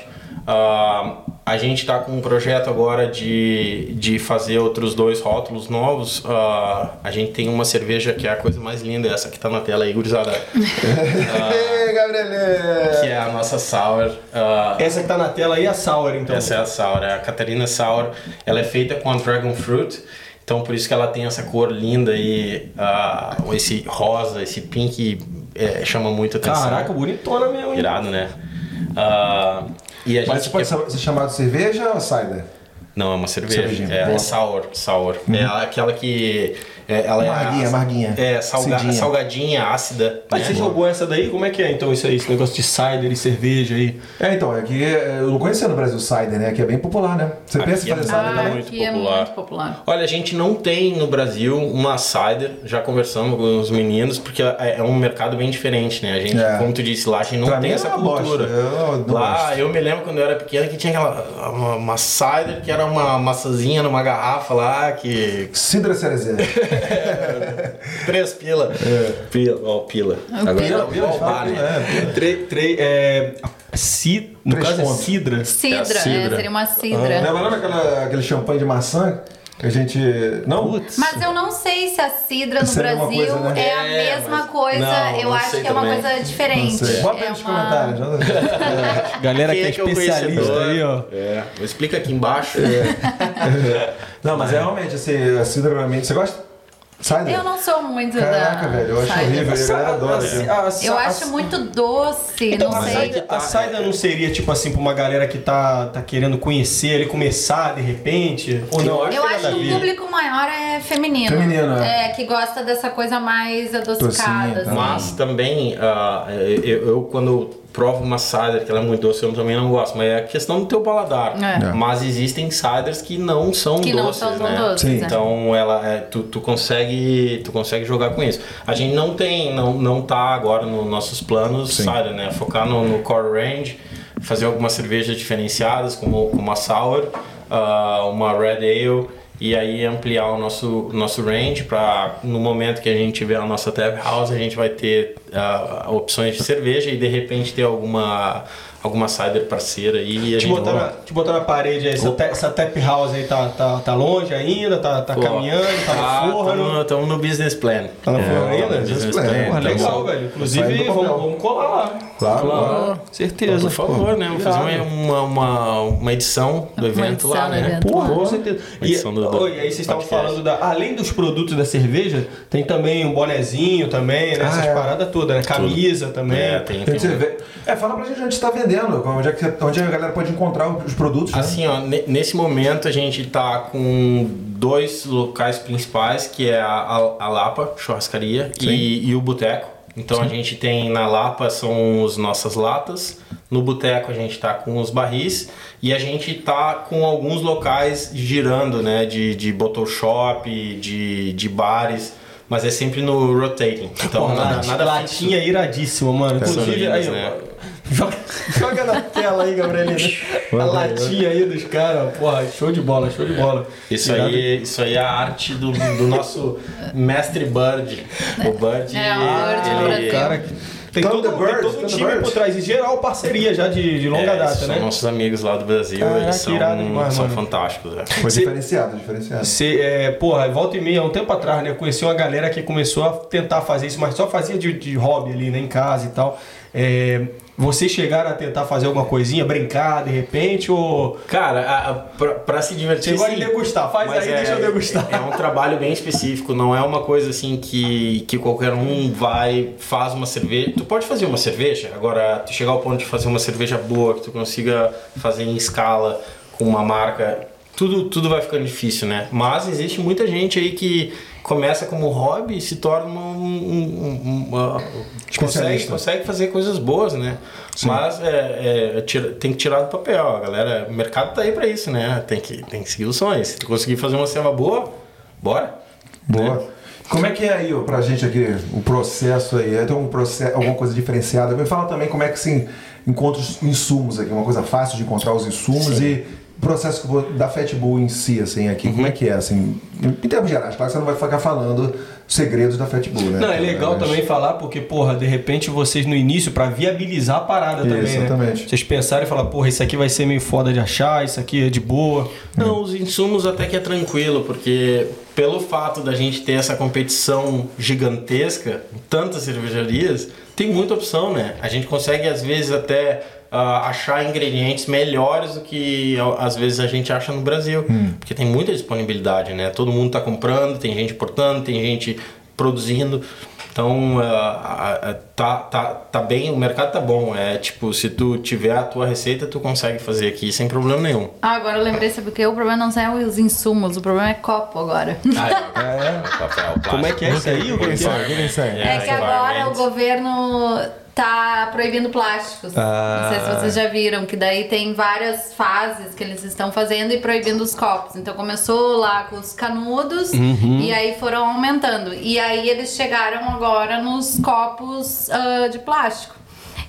Ah, a gente está com um projeto agora de, de fazer outros dois rótulos novos. Ah, a gente tem uma cerveja que é a coisa mais linda, essa que tá na tela aí, gurizada. Ei, Gabrielê! que é a nossa Sour. Ah, Essa que tá na tela aí é a Sour, então. essa é a Sour, é a Catarina Sour. Ela é feita com a Dragon Fruit, então por isso que ela tem essa cor linda aí, ah, esse rosa, esse pink, é, chama muito atenção. Caraca, bonitona mesmo, hein? Irado, né? Ah, e a Mas gente pode ser chamado de cerveja ou cider? Não, é uma cerveja. Cervejinha, é, boa. é sour, sour. É aquela que é, ela Amarguinha, é amarguinha. É, salga, salgadinha, ácida. Mas né? você jogou essa daí? Como é que é então isso aí? Esse negócio de cider e cerveja aí? É, então, é que é, eu não conhecia no Brasil cider, né? Que é bem popular, né? Você Aqui pensa em é fazer muito cider também? muito aqui é popular. muito popular. Olha, a gente não tem no Brasil uma cider, já conversamos com os meninos, porque é é um mercado bem diferente, né? A gente, É. como tu disse lá, a gente não Pra tem é essa cultura. eu não lá, gosto. eu me lembro quando eu era pequeno que tinha aquela uma, uma cider que era uma maçãzinha numa garrafa lá, que Cidra cerezeira. Três pila. Pila, ó, pila. Agora, pila, pila, ó, o fala pila, né? é. Tre, tre, é, ci, no Três caso é pontos. cidra. Cidra, É cidra. é, seria uma cidra. Lembra lembra aquela, aquele champanhe de maçã que a gente. Não? Putz. Mas eu não sei se a cidra no é Brasil coisa, né? é a É, mesma mas- coisa. Não, eu não acho que é uma também. coisa diferente. Bota aí É nos uma- comentários. já- Galera que Quem é que é especialista conhecedor? aí, ó. É, explica aqui embaixo. Não, mas é realmente, assim, a cidra realmente. Você gosta? Cider? Eu não sou muito Caraca, da. velho, eu acho cider. horrível. A galera adora. assim. A- a- Eu a- acho muito doce, Então, não a sei. a cider não seria tipo assim pra uma galera que tá, tá querendo conhecer ali, começar de repente? Ou não? Eu acho nada a que o ver. público maior é feminino. Feminino, é. É, que gosta dessa coisa mais adocicada. Assim. Mas também, ah, eu, eu quando prova uma cider que ela é muito doce, eu também não gosto, mas é a questão do teu paladar. É. É. Mas existem ciders que não são Que não doces, são tão né? doces, Sim. é. Então ela é, tu, tu consegue tu consegue jogar com isso. A gente não tem não não tá agora nos nossos planos Sim. cider, né? Focar no, no core range, fazer algumas cervejas diferenciadas como como a sour, ah, uma red ale e aí ampliar o nosso nosso range para no momento que a gente tiver a nossa tap house a gente vai ter ah, opções de cerveja e de repente ter alguma alguma cider parceira aí e a Te botar, na, te botar na parede aí, essa, ta- essa tap house aí tá, tá, tá longe ainda, tá, tá Pô, caminhando, tá ah, no forno. Estamos no business plan. Tá no forno É, ainda? no business plan. plan. Legal, velho. Inclusive, vamos, vamos colar lá. Claro, Claro. claro. Certeza. Por favor, né? Vamos fazer uma, uma, uma edição do Uma evento edição lá, do né? evento. Porra, com certeza. E, Edição do- do Oi, aí vocês estavam falando da. Além dos produtos da cerveja, tem também um bonezinho também, né? Ah, Essas é. paradas todas, né? Camisa também. É, tem, Tem tem um-. É, fala pra gente onde está vendendo, onde, é que, onde a galera pode encontrar os produtos. né? Assim, ó, ne- nesse momento a gente tá com dois locais principais, que é a, a, a Lapa, churrascaria, e, e o Boteco. Então a gente tem na Lapa são as nossas latas, no Boteco a gente tá com os barris e a gente tá com alguns locais girando, né, de, de bottle shop, de, de bares, mas é sempre no rotating. Então Porra, nada, nada latinha iradíssima, mano. Inclusive, aí, né? Joga, joga na tela aí, Gabrielina. A latinha aí dos caras, porra, show de bola, show de bola. Isso aí, isso aí é a arte do, do nosso mestre Bird. O Bird, É, o Bird ele. Cara, que- tem todo, Thunderbirds, tem todo um time Thunderbirds. por trás. Em geral, parceria já de, de longa é, data, são né? nossos amigos lá do Brasil, Caraca, eles são, irado demais, são mano. fantásticos. né? Foi Cê- diferenciado, diferenciado. Você, é, porra, volta e meia, um tempo atrás, né? Eu conheci uma galera que começou a tentar fazer isso, mas só fazia de, de hobby ali, né? Em casa e tal. É, vocês chegaram a tentar fazer alguma coisinha, brincar de repente, ou. Cara, a, a, pra, pra se divertir. Você gosta de degustar? Faz aí, é, deixa eu degustar. É um trabalho bem específico, não é uma coisa assim que, que qualquer um vai, faz uma cerveja. Tu pode fazer uma cerveja, agora tu chegar ao ponto de fazer uma cerveja boa, que tu consiga fazer em escala com uma marca, tudo, tudo vai ficando difícil, né? Mas existe muita gente aí que começa como hobby e se torna um, um- um- consegue, consegue fazer coisas boas, né? Mas é, é, tira- tem que tirar do papel, a galera. O mercado tá aí pra isso, né? Tem que, tem que seguir os sonhos. Se tu conseguir fazer uma ceva boa, bora. Boa. Como é que é aí ó, pra gente aqui o processo aí? É, Tem um processo, alguma coisa diferenciada? Me fala também como é que se encontra os insumos aqui, uma coisa fácil de encontrar os insumos e o processo da Fatbull em si, assim, aqui, como é que é, assim, em em termos gerais, claro que você não vai ficar falando segredos da Fatbull, né? Não, é legal Mas- também falar, porque, porra, de repente vocês no início, pra viabilizar a parada também, né? Exatamente. Vocês pensarem e falar, porra, isso aqui vai ser meio foda de achar, isso aqui é de boa. Não, os insumos até que é tranquilo, porque pelo fato da gente ter essa competição gigantesca, tantas cervejarias, tem muita opção, né? A gente consegue às vezes até ah, achar ingredientes melhores do que às vezes a gente acha no Brasil, porque tem muita disponibilidade, né? Todo mundo tá comprando, tem gente importando, tem gente produzindo. Então, ah, ah, tá, tá, tá bem, o mercado tá bom. É tipo, se tu tiver a tua receita, tu consegue fazer aqui sem problema nenhum. Ah, agora eu lembrei, sabe o que? O problema não são os insumos, o problema é copo agora. Ah, é? Papel, Como é que é isso aí? O que é? Sabe? É que agora o governo tá proibindo plásticos. Ah. Não sei se vocês já viram, que daí tem várias fases que eles estão fazendo e proibindo os copos. Então começou lá com os canudos Uhum. e aí foram aumentando. E aí eles chegaram agora nos copos ah, de plástico.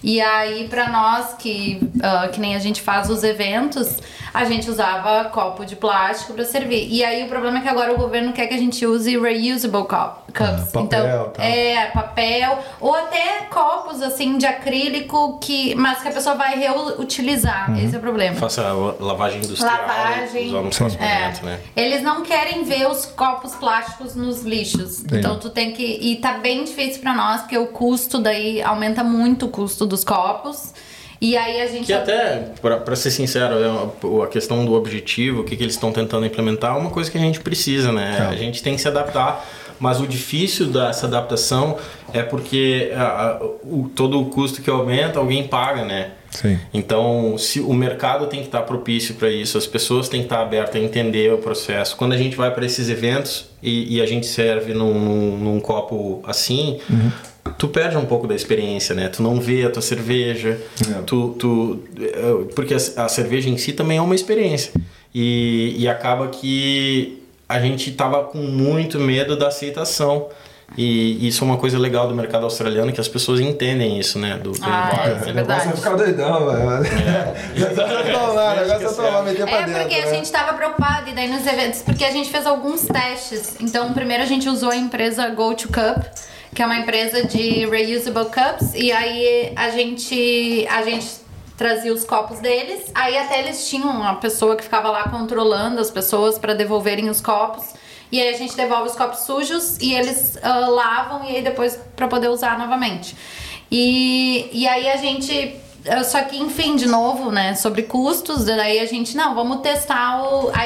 E aí, pra nós que, ah, que nem a gente faz os eventos, a gente usava copo de plástico pra servir. E aí o problema é que agora o governo quer que a gente use reusable cup, cups. papel, então, tal. é, papel, ou até copos assim de acrílico que. Mas que a pessoa vai reutilizar. Esse é o problema. Faça lavagem industrial. Lavagem. É. né? Eles não querem ver os copos plásticos nos lixos. Então tu tem que. E tá bem difícil pra nós, porque o custo daí aumenta muito o custo dos copos. E aí a gente. Que até, pra ser sincero, é a questão do objetivo, o que, que eles estão tentando implementar, é uma coisa que a gente precisa, né? A gente tem que se adaptar, mas o difícil dessa adaptação é porque a- a- o, todo o custo que aumenta, alguém paga, né? Sim. Então, se o mercado tem que estar propício para isso, as pessoas têm que estar abertas a entender o processo. Quando a gente vai para esses eventos e, e a gente serve num, num- num copo assim, tu perde um pouco da experiência, né? Tu não vê a tua cerveja, É. tu, tu, eh, porque a, a cerveja em si também é uma experiência. E, e acaba que a gente tava com muito medo da aceitação. E isso é uma coisa legal do mercado australiano, que as pessoas entendem isso, né? Do, do Ah, environment. isso é O negócio verdade. é ficar doidão, velho. É tomar, o negócio é tomar, meter pra É dentro. porque a né? gente tava preocupado e daí nos eventos, porque a gente fez alguns testes. Então, primeiro a gente usou a empresa Go to Cup, que é uma empresa de reusable cups, e aí a gente a gente trazia os copos deles. Aí até eles tinham uma pessoa que ficava lá controlando as pessoas para devolverem os copos. E aí a gente devolve os copos sujos e eles ah, lavam e aí depois para poder usar novamente. E, e aí a gente Uh, Só que, enfim, de novo, né, sobre custos, daí a gente, não, vamos testar o. A,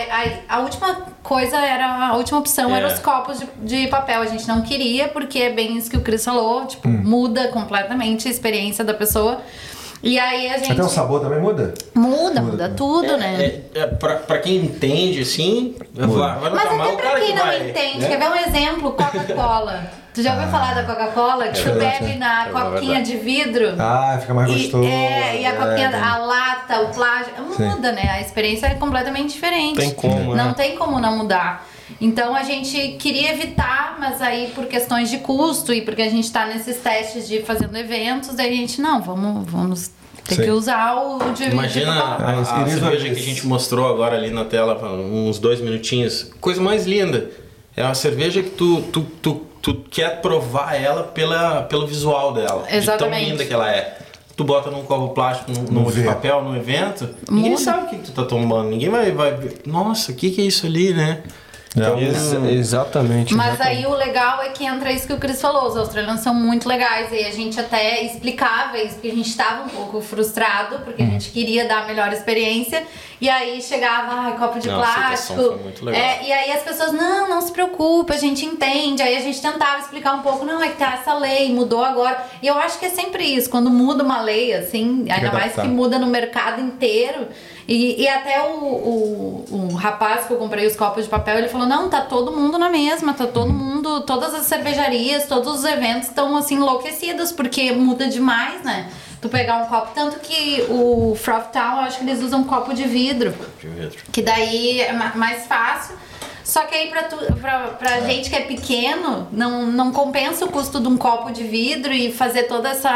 a, a última coisa era. A última opção É. era os copos de, de papel. A gente não queria, porque é bem isso que o Chris falou, tipo, muda completamente a experiência da pessoa. E aí a gente. Até o sabor também muda? Muda, muda tudo, né? É, é, pra, pra quem entende, assim, vai, vai Mas até pra quem que não vai, entende, né? quer ver um exemplo? Coca-Cola. Tu já ouviu falar da Coca-Cola? Que tu verdade, bebe na É coquinha de vidro. Ah, fica mais E, gostoso. é, e a coquinha, é, a lata, o plástico, muda, né? A experiência é completamente diferente. Tem como, Não né? tem como não mudar. Então a gente queria evitar, mas aí por questões de custo e porque a gente tá nesses testes de fazendo eventos, daí a gente, não, vamos, vamos ter Sim. que usar o de Imagina a, Ah, a what cerveja que a gente mostrou agora ali na tela, uns dois minutinhos. Coisa mais linda. É uma cerveja que tu, tu, tu, tu quer provar ela pela, pelo visual dela. De Exatamente. tão linda que ela é. Tu bota num copo plástico, num, num de papel, num evento, ninguém Muda. sabe o que, que tu tá tomando. Ninguém vai, vai ver. Nossa, o que, que é isso ali, né? Então, Ex- exatamente. Mas exatamente. aí o legal é que entra isso que o Chris falou, os australianos são muito legais e a gente até explicava isso, porque a gente estava um pouco frustrado, porque a gente queria dar a melhor experiência, e aí chegava, ai, copo de Não, plástico. foi muito legal. É, e aí as pessoas, não, não se preocupe, a gente entende. Aí a gente tentava explicar um pouco, não, é que tá essa lei, mudou agora. E eu acho que é sempre isso, quando muda uma lei, assim, ainda mais que muda no mercado inteiro. E, e até o, o, o rapaz que eu comprei os copos de papel, ele falou: não, tá todo mundo na mesma, tá todo mundo, todas as cervejarias, todos os eventos estão assim enlouquecidos, porque muda demais, né? Tu pegar um copo, tanto que o Frogtown, eu acho que eles usam copo de vidro. de vidro. Que daí é ma- mais fácil. Só que aí pra, tu, pra, pra gente que é pequeno, não, não compensa o custo de um copo de vidro e fazer toda essa.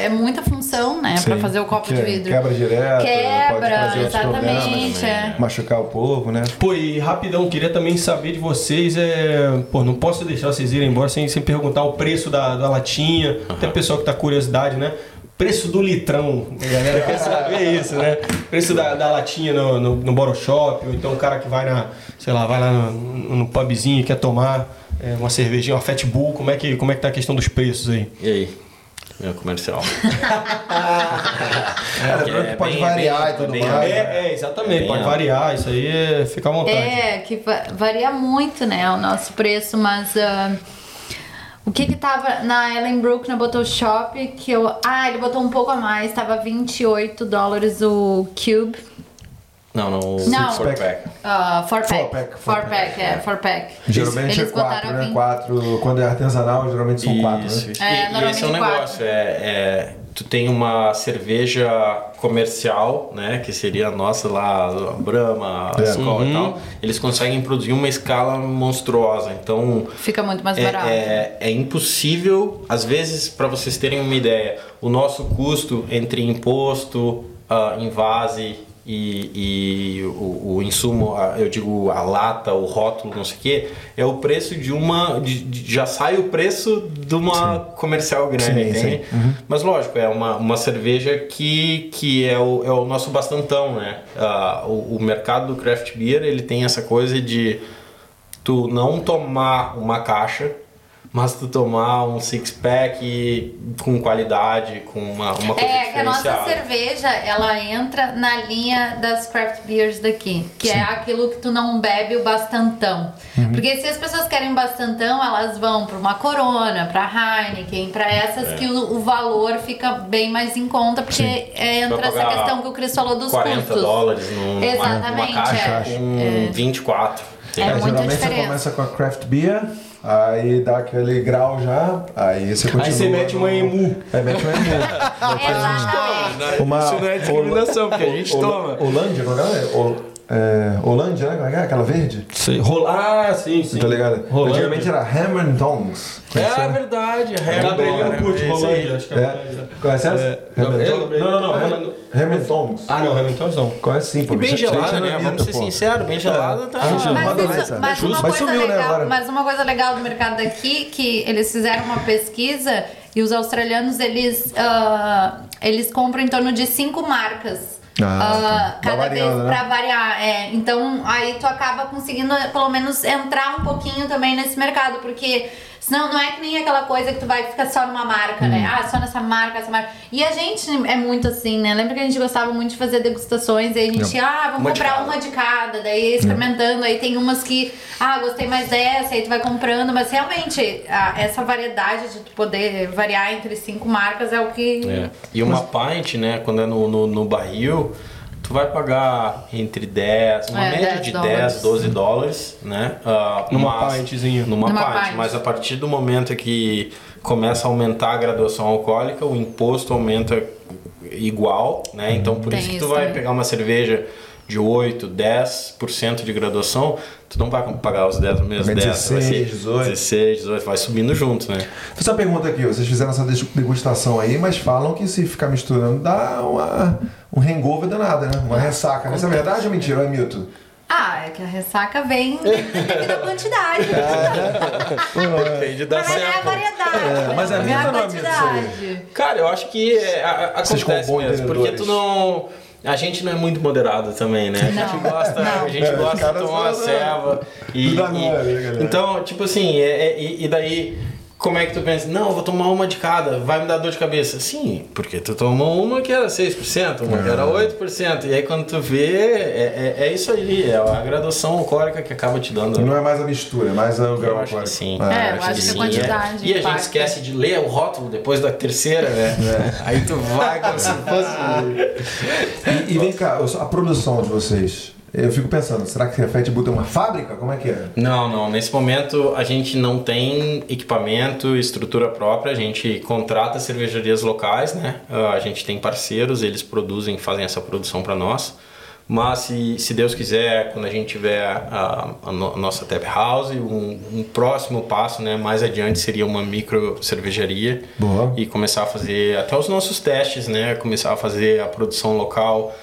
É muita função, né? Pra Sim. fazer o copo Que- de vidro. Quebra direto, Quebra, exatamente. É. Machucar o povo, né? Pô, e rapidão, queria também saber de vocês, é... Pô, não posso deixar vocês irem embora sem, sem perguntar o preço da, da latinha, até o pessoal que tá com curiosidade, né? Preço do litrão, a galera quer saber isso, né? Preço da, da latinha no, no, no bottle shop, ou então o cara que vai na, sei lá, vai lá no, no pubzinho e quer tomar é, uma cervejinha, uma Fat Bull, como é, que, como é que tá a questão dos preços aí? E aí? Meu comercial. É, é que pode bem- variar é e bem- tudo bem- mais. É, é, exatamente, É pode bem variar, isso aí é, fica à vontade. É, que va- varia muito, né, o nosso preço, mas ah, o que que tava na Ellen Brook, na Bottle Shop, que eu... Ah, ele botou um pouco a mais, tava 28 dólares o Cube. Não, não. Não. four pack. Uh, four pack. Four pack, Four four pack, é, four pack. Geralmente Eles é quatro, né? 20. Quatro. Quando é artesanal, geralmente são quatro, Isso, né? isso. É, E- e, esse é um quatro. negócio, é, é- tu tem uma cerveja comercial, né, que seria a nossa lá, a Brahma, a É. Skol e tal, eles conseguem produzir uma escala monstruosa, então Fica muito mais é, barato. é, é impossível, às vezes, para vocês terem uma ideia, o nosso custo entre imposto, ah, invase e, e o, o insumo, eu digo a lata, o rótulo, não sei o que, é o preço de uma. de- de- já sai o preço de uma comercial grande, Sim, sim. Uhum. Mas lógico, é uma, uma cerveja que, que é, o, é o nosso bastantão, né? Ah, o, o mercado do craft beer ele tem essa coisa de tu não tomar uma caixa, mas tu tomar um six pack com qualidade, com uma, uma coisa É, que a nossa cerveja, ela entra na linha das craft beers daqui, que é aquilo que tu não bebe o bastantão. Uhum. Porque se as pessoas querem bastantão, elas vão para uma Corona, para Heineken, para essas É. que o, o valor fica bem mais em conta, porque é, entra essa questão que o Cris falou dos 40 custos. dólares num- numa, Exatamente, numa caixa é. com 24. É É, geralmente você começa com a craft beer, Aí dá aquele grau já, aí você continua. Aí você mete uma emu. Aí mete uma emu. Exatamente. Uma- Isso não é discriminação, porque a gente Hol- toma. Holândia, como é é? Hol- é, Holândia, né? Como é que é? Aquela verde? Sei. Rolar, ah, sim, sim. Tá ligado? Rolândia. Antigamente era Hammer and Tongs. É verdade, é Gabriel né? curte Esse aí. Rolândia, acho que é. É. Rolândia. Conhece essa? É. Hammer Gabriel-? Não, não, não. Hammer- Hammer Tongs. Ah, não, Hamilton não. Conhece sim, pô. E bem gelada, né? Vamos ser sinceros, bem gelada tá. gente, Mas, uma Mas coisa né, legal, agora? mas uma coisa legal do mercado daqui que eles fizeram uma pesquisa e os australianos eles ah, eles compram em torno de cinco marcas. Ah. Vai cada variando, vez né? pra variar. É, então aí tu acaba conseguindo pelo menos entrar um pouquinho também nesse mercado, porque senão não é que nem aquela coisa que tu vai ficar só numa marca, Hum. né? Ah, só nessa marca, essa marca. E a gente é muito assim, né? Lembra que a gente gostava muito de fazer degustações e a gente, ah, vamos comprar uma de cada, daí experimentando, aí tem umas que, ah, gostei mais dessa, aí tu vai comprando, mas realmente a- essa variedade de tu poder variar entre cinco marcas é o que. É. E uma pint, né, quando é no, no, no barril, tu vai pagar entre 10, uma É, média 10 de dólares. 10, 12 dólares, né? ah, Numa mas- pintzinha. Numa, Numa pint, pint. mas a partir do momento que começa a aumentar a graduação alcoólica, o imposto aumenta igual, né? Então por Tem isso que tu isso vai também. pegar uma cerveja de 8, 10% de graduação, tu não vai pagar os 10 mesmos Também 10, vai ser 16, 18. 16, 18, vai subindo junto, né? Fiz uma pergunta aqui, vocês fizeram essa degustação aí, mas falam que se ficar misturando dá uma, um hangover danado, né? Uma ressaca. Isso é verdade ou mentira? Ou é mito? Ah, é que a ressaca vem à quantidade. Depende da Mas é a variedade. mas é é mito a ou não é aí? quantidade. Cara, eu acho que é, a- acontece mesmo, porque tu não... A gente não é muito moderado também, né? A gente Não, gosta, não. a gente É, os gosta de tomar uma ceva. E, e- né, então, tipo assim, é- é- e, e daí... Como é que tu pensa? Não, eu vou tomar uma de cada, vai me dar dor de cabeça. Sim, porque tu tomou uma que era 6%, uma que É. era 8%. E aí quando tu vê, é, é, é isso aí, é a graduação alcoólica que acaba te dando. Não é mais a mistura, é mais o grau Eu acho que alcoólico. sim. Ah, É, eu acho que a sim. quantidade E a gente esquece de ler o rótulo depois da terceira, né? Aí tu vai como se fosse. E, e vem cá, a produção de vocês. Eu fico pensando, será que a Fat Bull tem uma fábrica? Como é que é? Não, não. Nesse momento a gente não tem equipamento, estrutura própria. A gente contrata cervejarias locais, né? Ah, A gente tem parceiros, eles produzem, fazem essa produção para nós. Mas se, se Deus quiser, quando a gente tiver a, a nossa tap house, um, um próximo passo, né, mais adiante seria uma micro cervejaria Boa. e começar a fazer até os nossos testes, né, começar a fazer a produção local,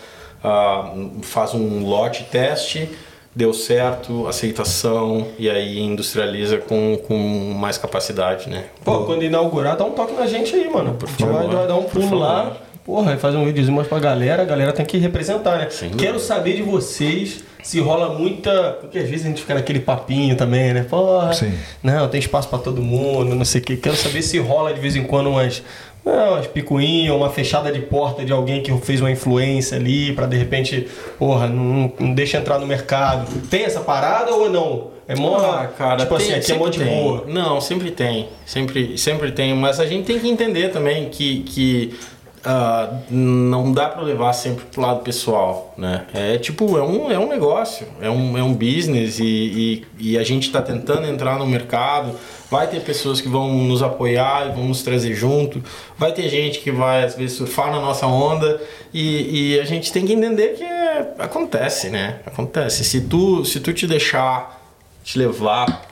ah, faz um lote teste, deu certo, aceitação e aí industrializa com, com mais capacidade, né? Pô, quando inaugurar, dá um toque na gente aí, mano. Por favor. Vai, vai dar um pulo lá. Porra, faz um videozinho mais pra galera. A galera tem que representar, né? Sem Quero saber de vocês se rola muita. Porque às vezes a gente fica naquele papinho também, né? Porra, Sim. não, tem espaço pra todo mundo, não sei o quê. Quero saber se rola de vez em quando umas. Não, umas picuinhas, uma fechada de porta de alguém que fez uma influência ali pra de repente, porra, não, não deixa entrar no mercado. Tem essa parada ou não? É mó. Ah, cara, tipo assim, tem- aqui é mó de boa. Não, sempre tem. Sempre, sempre tem. Mas a gente tem que entender também que, que ah, não dá para levar sempre pro lado pessoal, né? É tipo, é um, é um negócio, é um, é um business e, e, e a gente está tentando entrar no mercado. Vai ter pessoas que vão nos apoiar e vão nos trazer junto. Vai ter gente que vai, às vezes, surfar na nossa onda. E, e a gente tem que entender que é- acontece, né? Acontece. Se tu, se tu te deixar te levar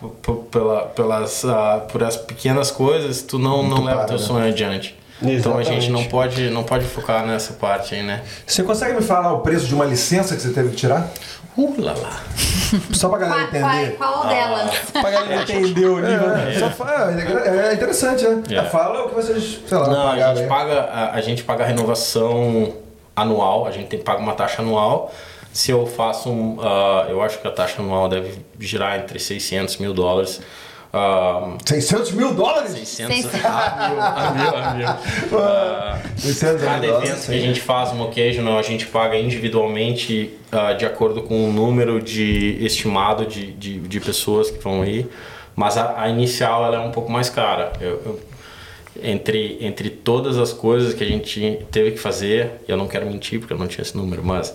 pela, pelas, ah, por as pequenas coisas, tu não, não leva para, teu né? sonho adiante. Então a gente Exatamente. não pode, não pode focar nessa parte aí, né? Você consegue me falar o preço de uma licença que você teve que tirar? Uh, lá, lá. Só pra galera Qual, qual, entender. qual delas? Pra galera entender o nível. É, só fa- é, é interessante, né? É. Fala o que vocês, sei lá, Não, a gente, aí. paga, a, a gente paga a renovação anual, a gente tem, paga uma taxa anual. Se eu faço um. ah, eu acho que a taxa anual deve girar entre 600 mil dólares. Ah, 600 mil dólares? 600 Seiscentos. a mil, a mil, a mil. Ah, 600 Cada mil dólares. evento que a gente faz uma occasional, a gente paga individualmente ah, de acordo com o número de estimado de, de, de pessoas que vão ir. Mas a, a inicial ela é um pouco mais cara. Eu- eu- entre, entre todas as coisas que a gente teve que fazer, eu não quero mentir porque eu não tinha esse número, mas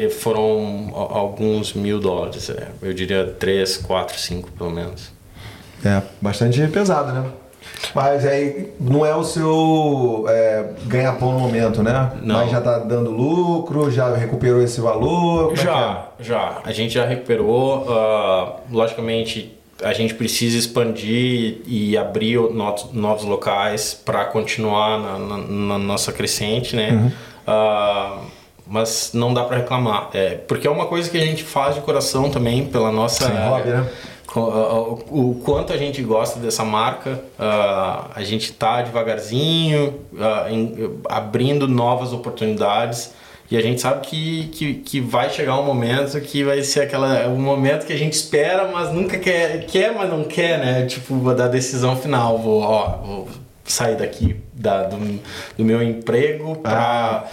e foram alguns mil dólares. é. Eu diria 3, 4, 5 pelo menos. É, bastante pesado, né? Mas aí não é o seu é, ganha-pão no momento, né? Não. Mas já tá dando lucro, já recuperou esse valor? é Já, já. A gente já recuperou. ah, logicamente, a gente precisa expandir e abrir novos, novos locais para continuar na, na- na nossa crescente, né? Ah, mas não dá para reclamar. É, porque é uma coisa que a gente faz de coração também pela nossa. Sim, hobby, né? O quanto a gente gosta dessa marca, a gente tá devagarzinho, abrindo novas oportunidades. E a gente sabe que, que, que vai chegar um momento que vai ser aquela um momento que a gente espera, mas nunca quer, quer mas não quer, né? Tipo, da decisão final. Vou, ó, vou sair daqui da, do, do meu emprego para Ah,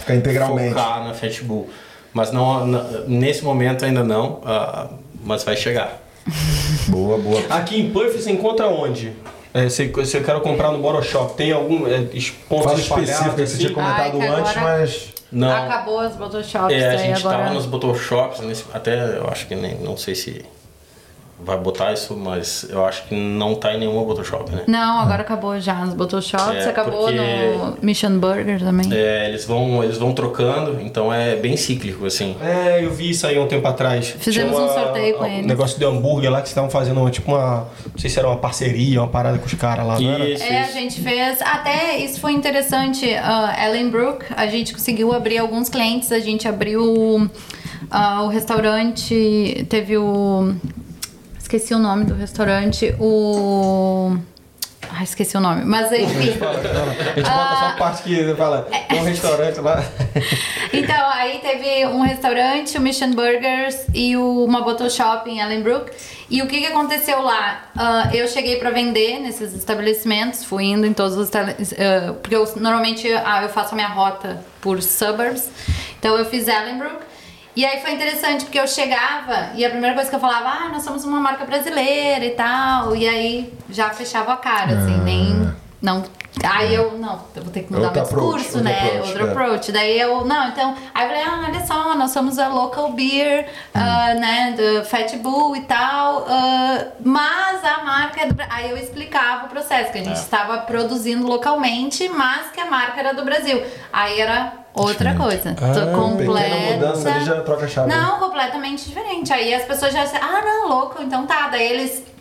focar na Fatbull. Mas não, nesse momento ainda não, ah, mas vai chegar. Boa, boa. Aqui em Puff você encontra onde? É, se, se eu quero comprar no Boroshop, tem algum é, Fala espalhados, específico que você tinha assim? comentado Ai, antes, agora- mas. Não. Acabou as Photoshops É, a gente agora. tava nos Botoshops, nesse, até eu acho que nem, não sei se vai botar isso, mas eu acho que não tá em nenhuma Botoshop, né? Não, agora acabou já nos Photoshops, É, acabou porque- no Mission Burger também. É, eles vão, eles vão trocando, então é bem cíclico, assim. É, eu vi isso aí um tempo atrás. Fizemos um sorteio com um eles. negócio de hambúrguer lá que estavam fazendo uma, tipo uma. Não sei se era uma parceria, uma parada com os caras lá, não era? Isso, É, a isso. gente fez. Até isso foi interessante. Uh, Ellenbrook, a gente conseguiu abrir alguns clientes. A gente abriu ah, o restaurante. Teve o. Esqueci o nome do restaurante. O. Ai, esqueci o nome. Mas enfim. A gente bota só a parte que fala, tem um restaurante lá. Então, aí teve um restaurante, o Mission Burgers e o Maboto Shop em Ellenbrook. E o que, que aconteceu lá? Ah, eu cheguei pra vender nesses estabelecimentos, fui indo em todos os. ah, porque eu, normalmente ah, eu faço a minha rota por suburbs. Então eu fiz Ellenbrook. E aí foi interessante, porque eu chegava e a primeira coisa que eu falava, ah, nós somos uma marca brasileira e tal. E aí já fechava a cara, assim, nem. Não. Aí eu, não, eu vou ter que mudar Outro meu discurso, approach, outro né? approach, outro é. approach. Daí eu, não, então. Aí eu falei, ah, olha só, nós somos a local beer, ah, né, do Fat Bull e tal, ah, mas a marca é do Bra-" Aí eu explicava o processo, que a gente estava produzindo localmente, mas que a marca era do Brasil. Aí era outra coisa. Ah, completa. mudança ali já troca a chave. Não, completamente diferente. Aí as pessoas já disseram, ah, não, louco, então tá. Daí eles.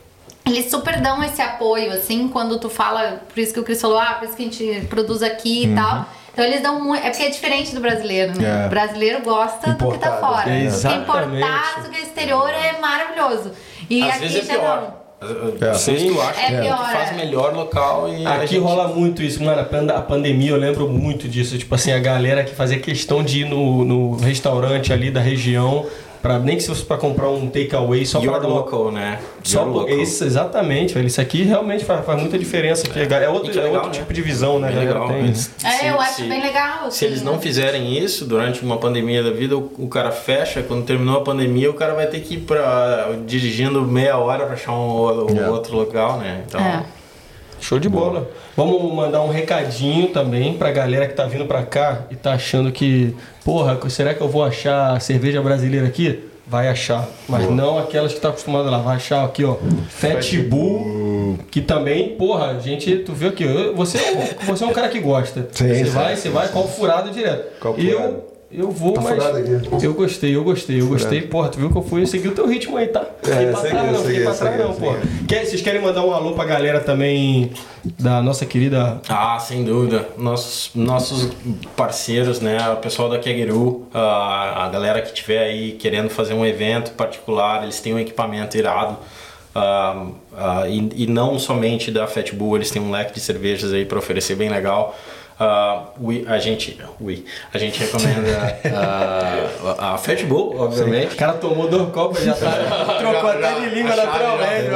Eles super dão esse apoio, assim, quando tu fala, por isso que o Cris falou, ah, por isso que a gente produz aqui e tal. Então eles dão muito. É porque é diferente do brasileiro, né? Uhum. É. O brasileiro gosta do que tá Importado. fora. É, O que é exatamente. importado, o que é exterior é maravilhoso. E Às aqui vezes é já pior. não. É. Não sei se tu acha É que pior, faz é. melhor local e Aqui gente- rola muito isso, mano. A pandemia eu lembro muito disso. Tipo assim, a galera que fazia questão de ir no, no restaurante ali da região, pra, nem que se fosse pra comprar um takeaway, só pra Your dar uma. local, né? Só Your local. isso, exatamente, velho. Isso aqui realmente faz, faz muita diferença. Aqui. É, outro, E que é legal, outro né? tipo de visão, né? Legal. tem. É, se- eu acho se- bem legal. Se assim, eles não né? fizerem isso durante uma pandemia da vida, o, o cara fecha. Quando terminou a pandemia, o cara vai ter que ir pra, dirigindo meia hora pra achar um, um É. outro local, né? Então, É. Show de bola. Vamos mandar um recadinho também pra galera que tá vindo pra cá e tá achando que, porra, será que eu vou achar cerveja brasileira aqui? Vai achar, mas não aquelas que tá acostumado lá. Vai achar aqui, ó, Fat Bull, que também, porra, gente, tu viu aqui, eu- você é um, você é um cara que gosta. Sim, você sim. vai, você vai copo furado direto. Copo eu furado. Eu vou, Tá mas aqui. eu gostei, eu gostei, eu gostei. Porra, tu viu que eu fui, eu segui o teu ritmo aí, tá? Fiquei pra segui, trás não, fiquei pra trás não, segui. porra. Quer, vocês querem mandar um alô pra galera também da nossa querida Ah, sem dúvida. Nossos, nossos parceiros, né? O pessoal da Keguru, a, a galera que tiver aí querendo fazer um evento particular, eles têm um equipamento irado. ah, ah, e, e não somente da Fat Bull, eles têm um leque de cervejas aí para oferecer bem legal. Ah, we- a gente, we, a gente recomenda ah, a, a Fat Bull, O obviamente. cara tomou dois copos já tá. trocou até de língua naturalmente.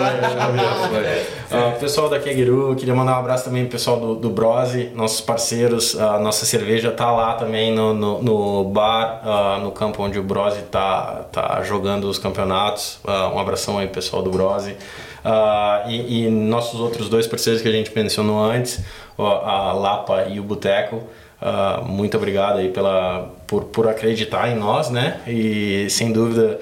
Ah, pessoal da Keguru, queria mandar um abraço também pro pessoal do, do Brose, nossos parceiros. A nossa cerveja tá lá também no, no, no bar, no campo onde o Brose tá, tá jogando os campeonatos. Um abração aí, pessoal do Brose. Ah, e, e nossos outros dois parceiros que a gente mencionou antes, a Lapa e o Boteco. Ah, muito obrigado aí pela, por, por acreditar em nós, né? E sem dúvida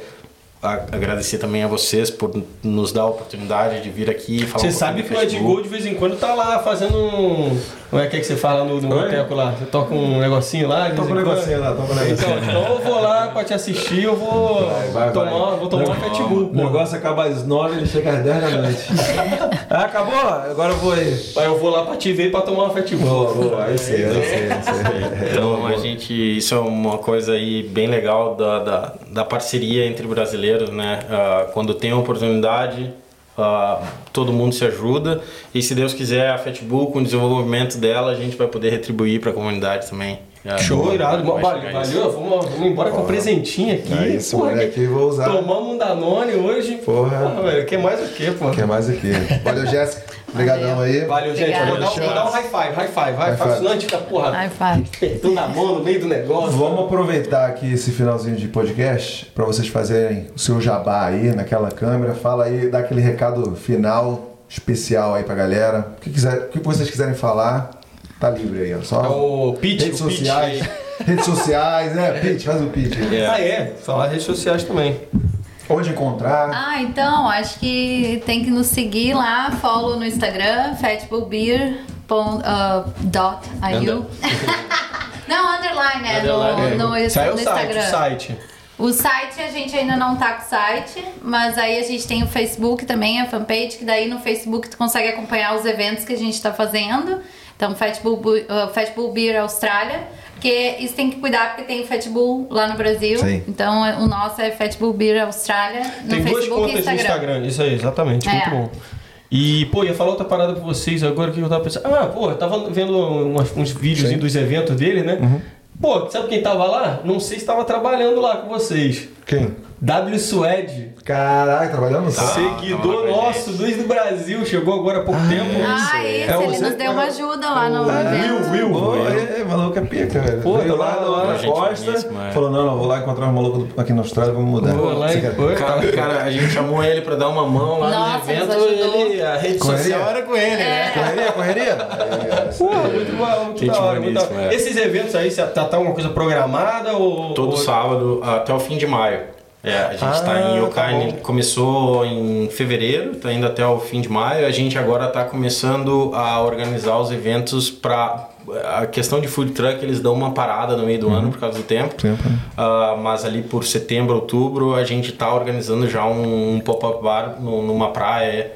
agradecer também a vocês por nos dar a oportunidade de vir aqui e falar Você um sabe que o pouquinho do Ed Facebook. Gol de vez em quando tá lá fazendo um. Como é que, é que você fala no, no boteco lá? Você toca um negocinho lá? Toca um negocinho lá, toca um negocinho. Então, então eu vou lá pra te assistir, eu vou vai, tomar, vai. Vou tomar um Red Bull, O negócio acaba às 9 ele chega às 10 da noite. ah, acabou? Agora eu vou aí. Aí eu vou lá pra te ver pra tomar um Red Bull. Boa, boa, aí sim, aí sim, aí sim. Então a gente, isso é uma coisa aí bem legal da, da, da parceria entre brasileiros, né? Ah, quando tem a oportunidade, ah, todo mundo se ajuda e se Deus quiser a Fatbull com o desenvolvimento dela a gente vai poder retribuir para a comunidade também. Ah, Show, irado. vai Valeu, valeu. Vamos, vamos embora com um presentinho aqui. É isso, Porra, moleque, que- vou usar. Tomamos um Danone hoje. Porra. velho, quer mais o quê, pô? Quer mais aqui? Valeu, Jéssica. Obrigadão aí. Valeu, gente. Vou dar, vou dar um high five, high five, high five. five. Senão a gente fica, porra, High five. apertando a mão no meio do negócio. Vamos aproveitar aqui esse finalzinho de podcast para vocês fazerem o seu jabá aí naquela câmera. Fala aí, dá aquele recado final especial aí pra galera. O que, quiser, o que vocês quiserem falar, tá livre aí, ó. Só É o pitch, redes o pitch sociais. aí. redes sociais, né? Pitch, faz o pitch. aí. Ah, é. Falar redes sociais também. Onde encontrar. Ah, então, acho que tem que nos seguir lá, follow no Instagram, fatbullbeer.io. Não, underline, né? Underline, No, no, é. Saiu no o site, Instagram. o site. O site a gente ainda não tá com o site, mas aí a gente tem o Facebook também, a fanpage, que daí no Facebook tu consegue acompanhar os eventos que a gente tá fazendo. Então, Fat Bull, uh, Fat Bull Beer Austrália, porque isso tem que cuidar porque tem o Fat Bull lá no Brasil. Sim. Então, é- o nosso é Fat Bull Beer Austrália no Tem duas Facebook contas e no Instagram. Instagram. Isso aí, exatamente. É. Muito bom. E, pô, ia falar outra parada pra vocês agora que eu tava pensando. Ah, pô, eu tava vendo umas- uns vídeos dos eventos dele, né? Uhum. Pô, sabe quem tava lá? Não sei se tava trabalhando lá com vocês. Quem? W Suede. Caralho, trabalhando no site. Seguidor tava lá com a nosso, desde o Brasil, chegou agora há pouco tempo. Ah, isso, É, ele você- nos deu uma ajuda lá no Will, evento. Will. Pô, é, é, maluco é pica, velho. Pô, Veio tá lá, lá, na costa, é. falou, não, não, vou lá encontrar os malucos do- aqui na Austrália, vamos mudar. Pô, lá Pô, Cara, cara, a gente chamou ele pra dar uma mão lá Nossa, no evento ele, a rede Correria? social era com ele, né? Correria, correria? Pô, muito bom, muito Gente da hora. Muito da é. Esses eventos aí, você tá, tá alguma coisa programada ou. Todo sábado até o fim de maio. É, a gente Ah, tá em tá Yokaine, bom. começou em fevereiro, tá indo até o fim de maio. A gente agora tá começando a organizar os eventos para a questão de food truck, eles dão uma parada no meio do ano por causa do tempo. Tempo, né? Ah, mas ali por setembro, outubro, a gente tá organizando já um, um pop-up bar no- numa praia,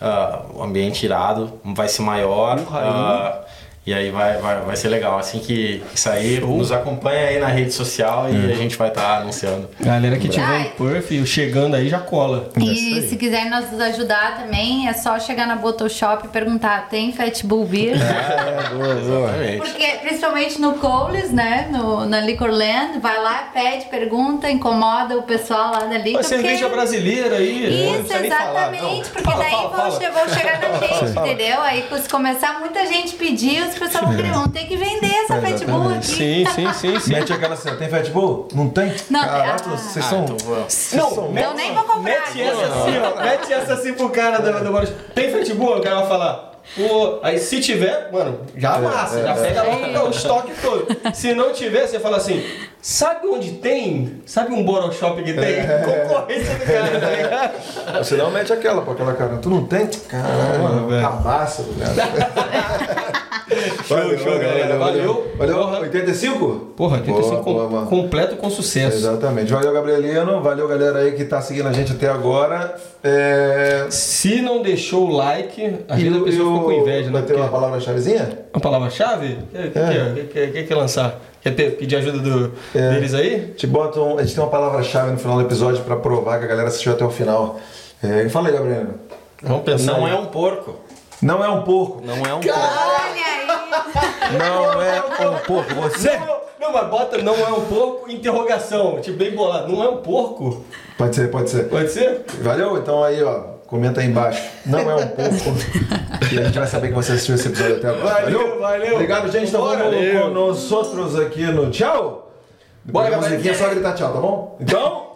ah, um ambiente irado, vai ser maior. ah, e aí vai, vai, vai ser legal. Assim que sair, nos acompanha aí na rede social e a gente vai estar anunciando. Galera que tiver Ai. em Perth, chegando aí já cola. E se quiser nos ajudar também, é só chegar na Bottle Shop e perguntar: tem Fat Bull Beer? É, boa, boa. Exatamente. Porque, principalmente no Coles, né? No, na Liquorland, vai lá, pede, pergunta, incomoda o pessoal lá da Liquor. Uma cerveja porque- brasileira aí. Isso, exatamente, porque Fala, daí fala, vão, fala. vão chegar na gente, entendeu? Aí se começar muita gente pedir, os pessoal vão querer, vão ter que vender essa Fat Bull aqui. Sim, sim, sim, sim. Mete aquela assim, tem Fat Bull? Não tem? Não, Caraca, ah. vocês Ah, são... então vamos. Não, Então nem vou comprar. Mete essa assim, ó. Mete essa assim pro cara do, do Boris. Tem futebol? O cara vai falar. Pô, aí se tiver, mano, já amassa, já pega logo o estoque todo. Se não tiver, você fala assim: sabe onde tem? Sabe um bottle shop que tem? Concorrência do cara, tá ligado? Você não mete aquela, pô, aquela cara. Tu não tem? Caralho, velho. cabaça do cara. Show, show, galera. Valeu. Valeu. Porra. 85? Porra, 85 Boa, com- boa. completo com sucesso. Exatamente. Valeu, Gabrielino. Valeu, galera aí que tá seguindo a gente até agora. É... Se não deixou o like, às vezes a pessoa fica com inveja, né? Vai ter uma palavra-chavezinha? Uma palavra-chave? O É. que, que, que, que lançar? Quer ter- pedir ajuda do, É. deles aí? Te bota um- a gente tem uma palavra-chave no final do episódio pra provar que a galera assistiu até o final. É, fala aí, Gabrielino. Vamos pensar. Não aí. é um porco. Não é um porco. Não é um porco. Não é um porco. Você. Não, não, mas bota não é um porco, interrogação. Tipo, bem bolado. Não é um porco? Pode ser, pode ser. Pode ser? Valeu? Então aí, ó, comenta aí embaixo. Não é um pouco. e a gente vai saber que você assistiu esse episódio até agora. Valeu, valeu. Obrigado, gente. Então Bora. vamos Valeu. com nós outros aqui no tchau. Bora, galera. musiquinha é só gritar tchau, tá bom? Então.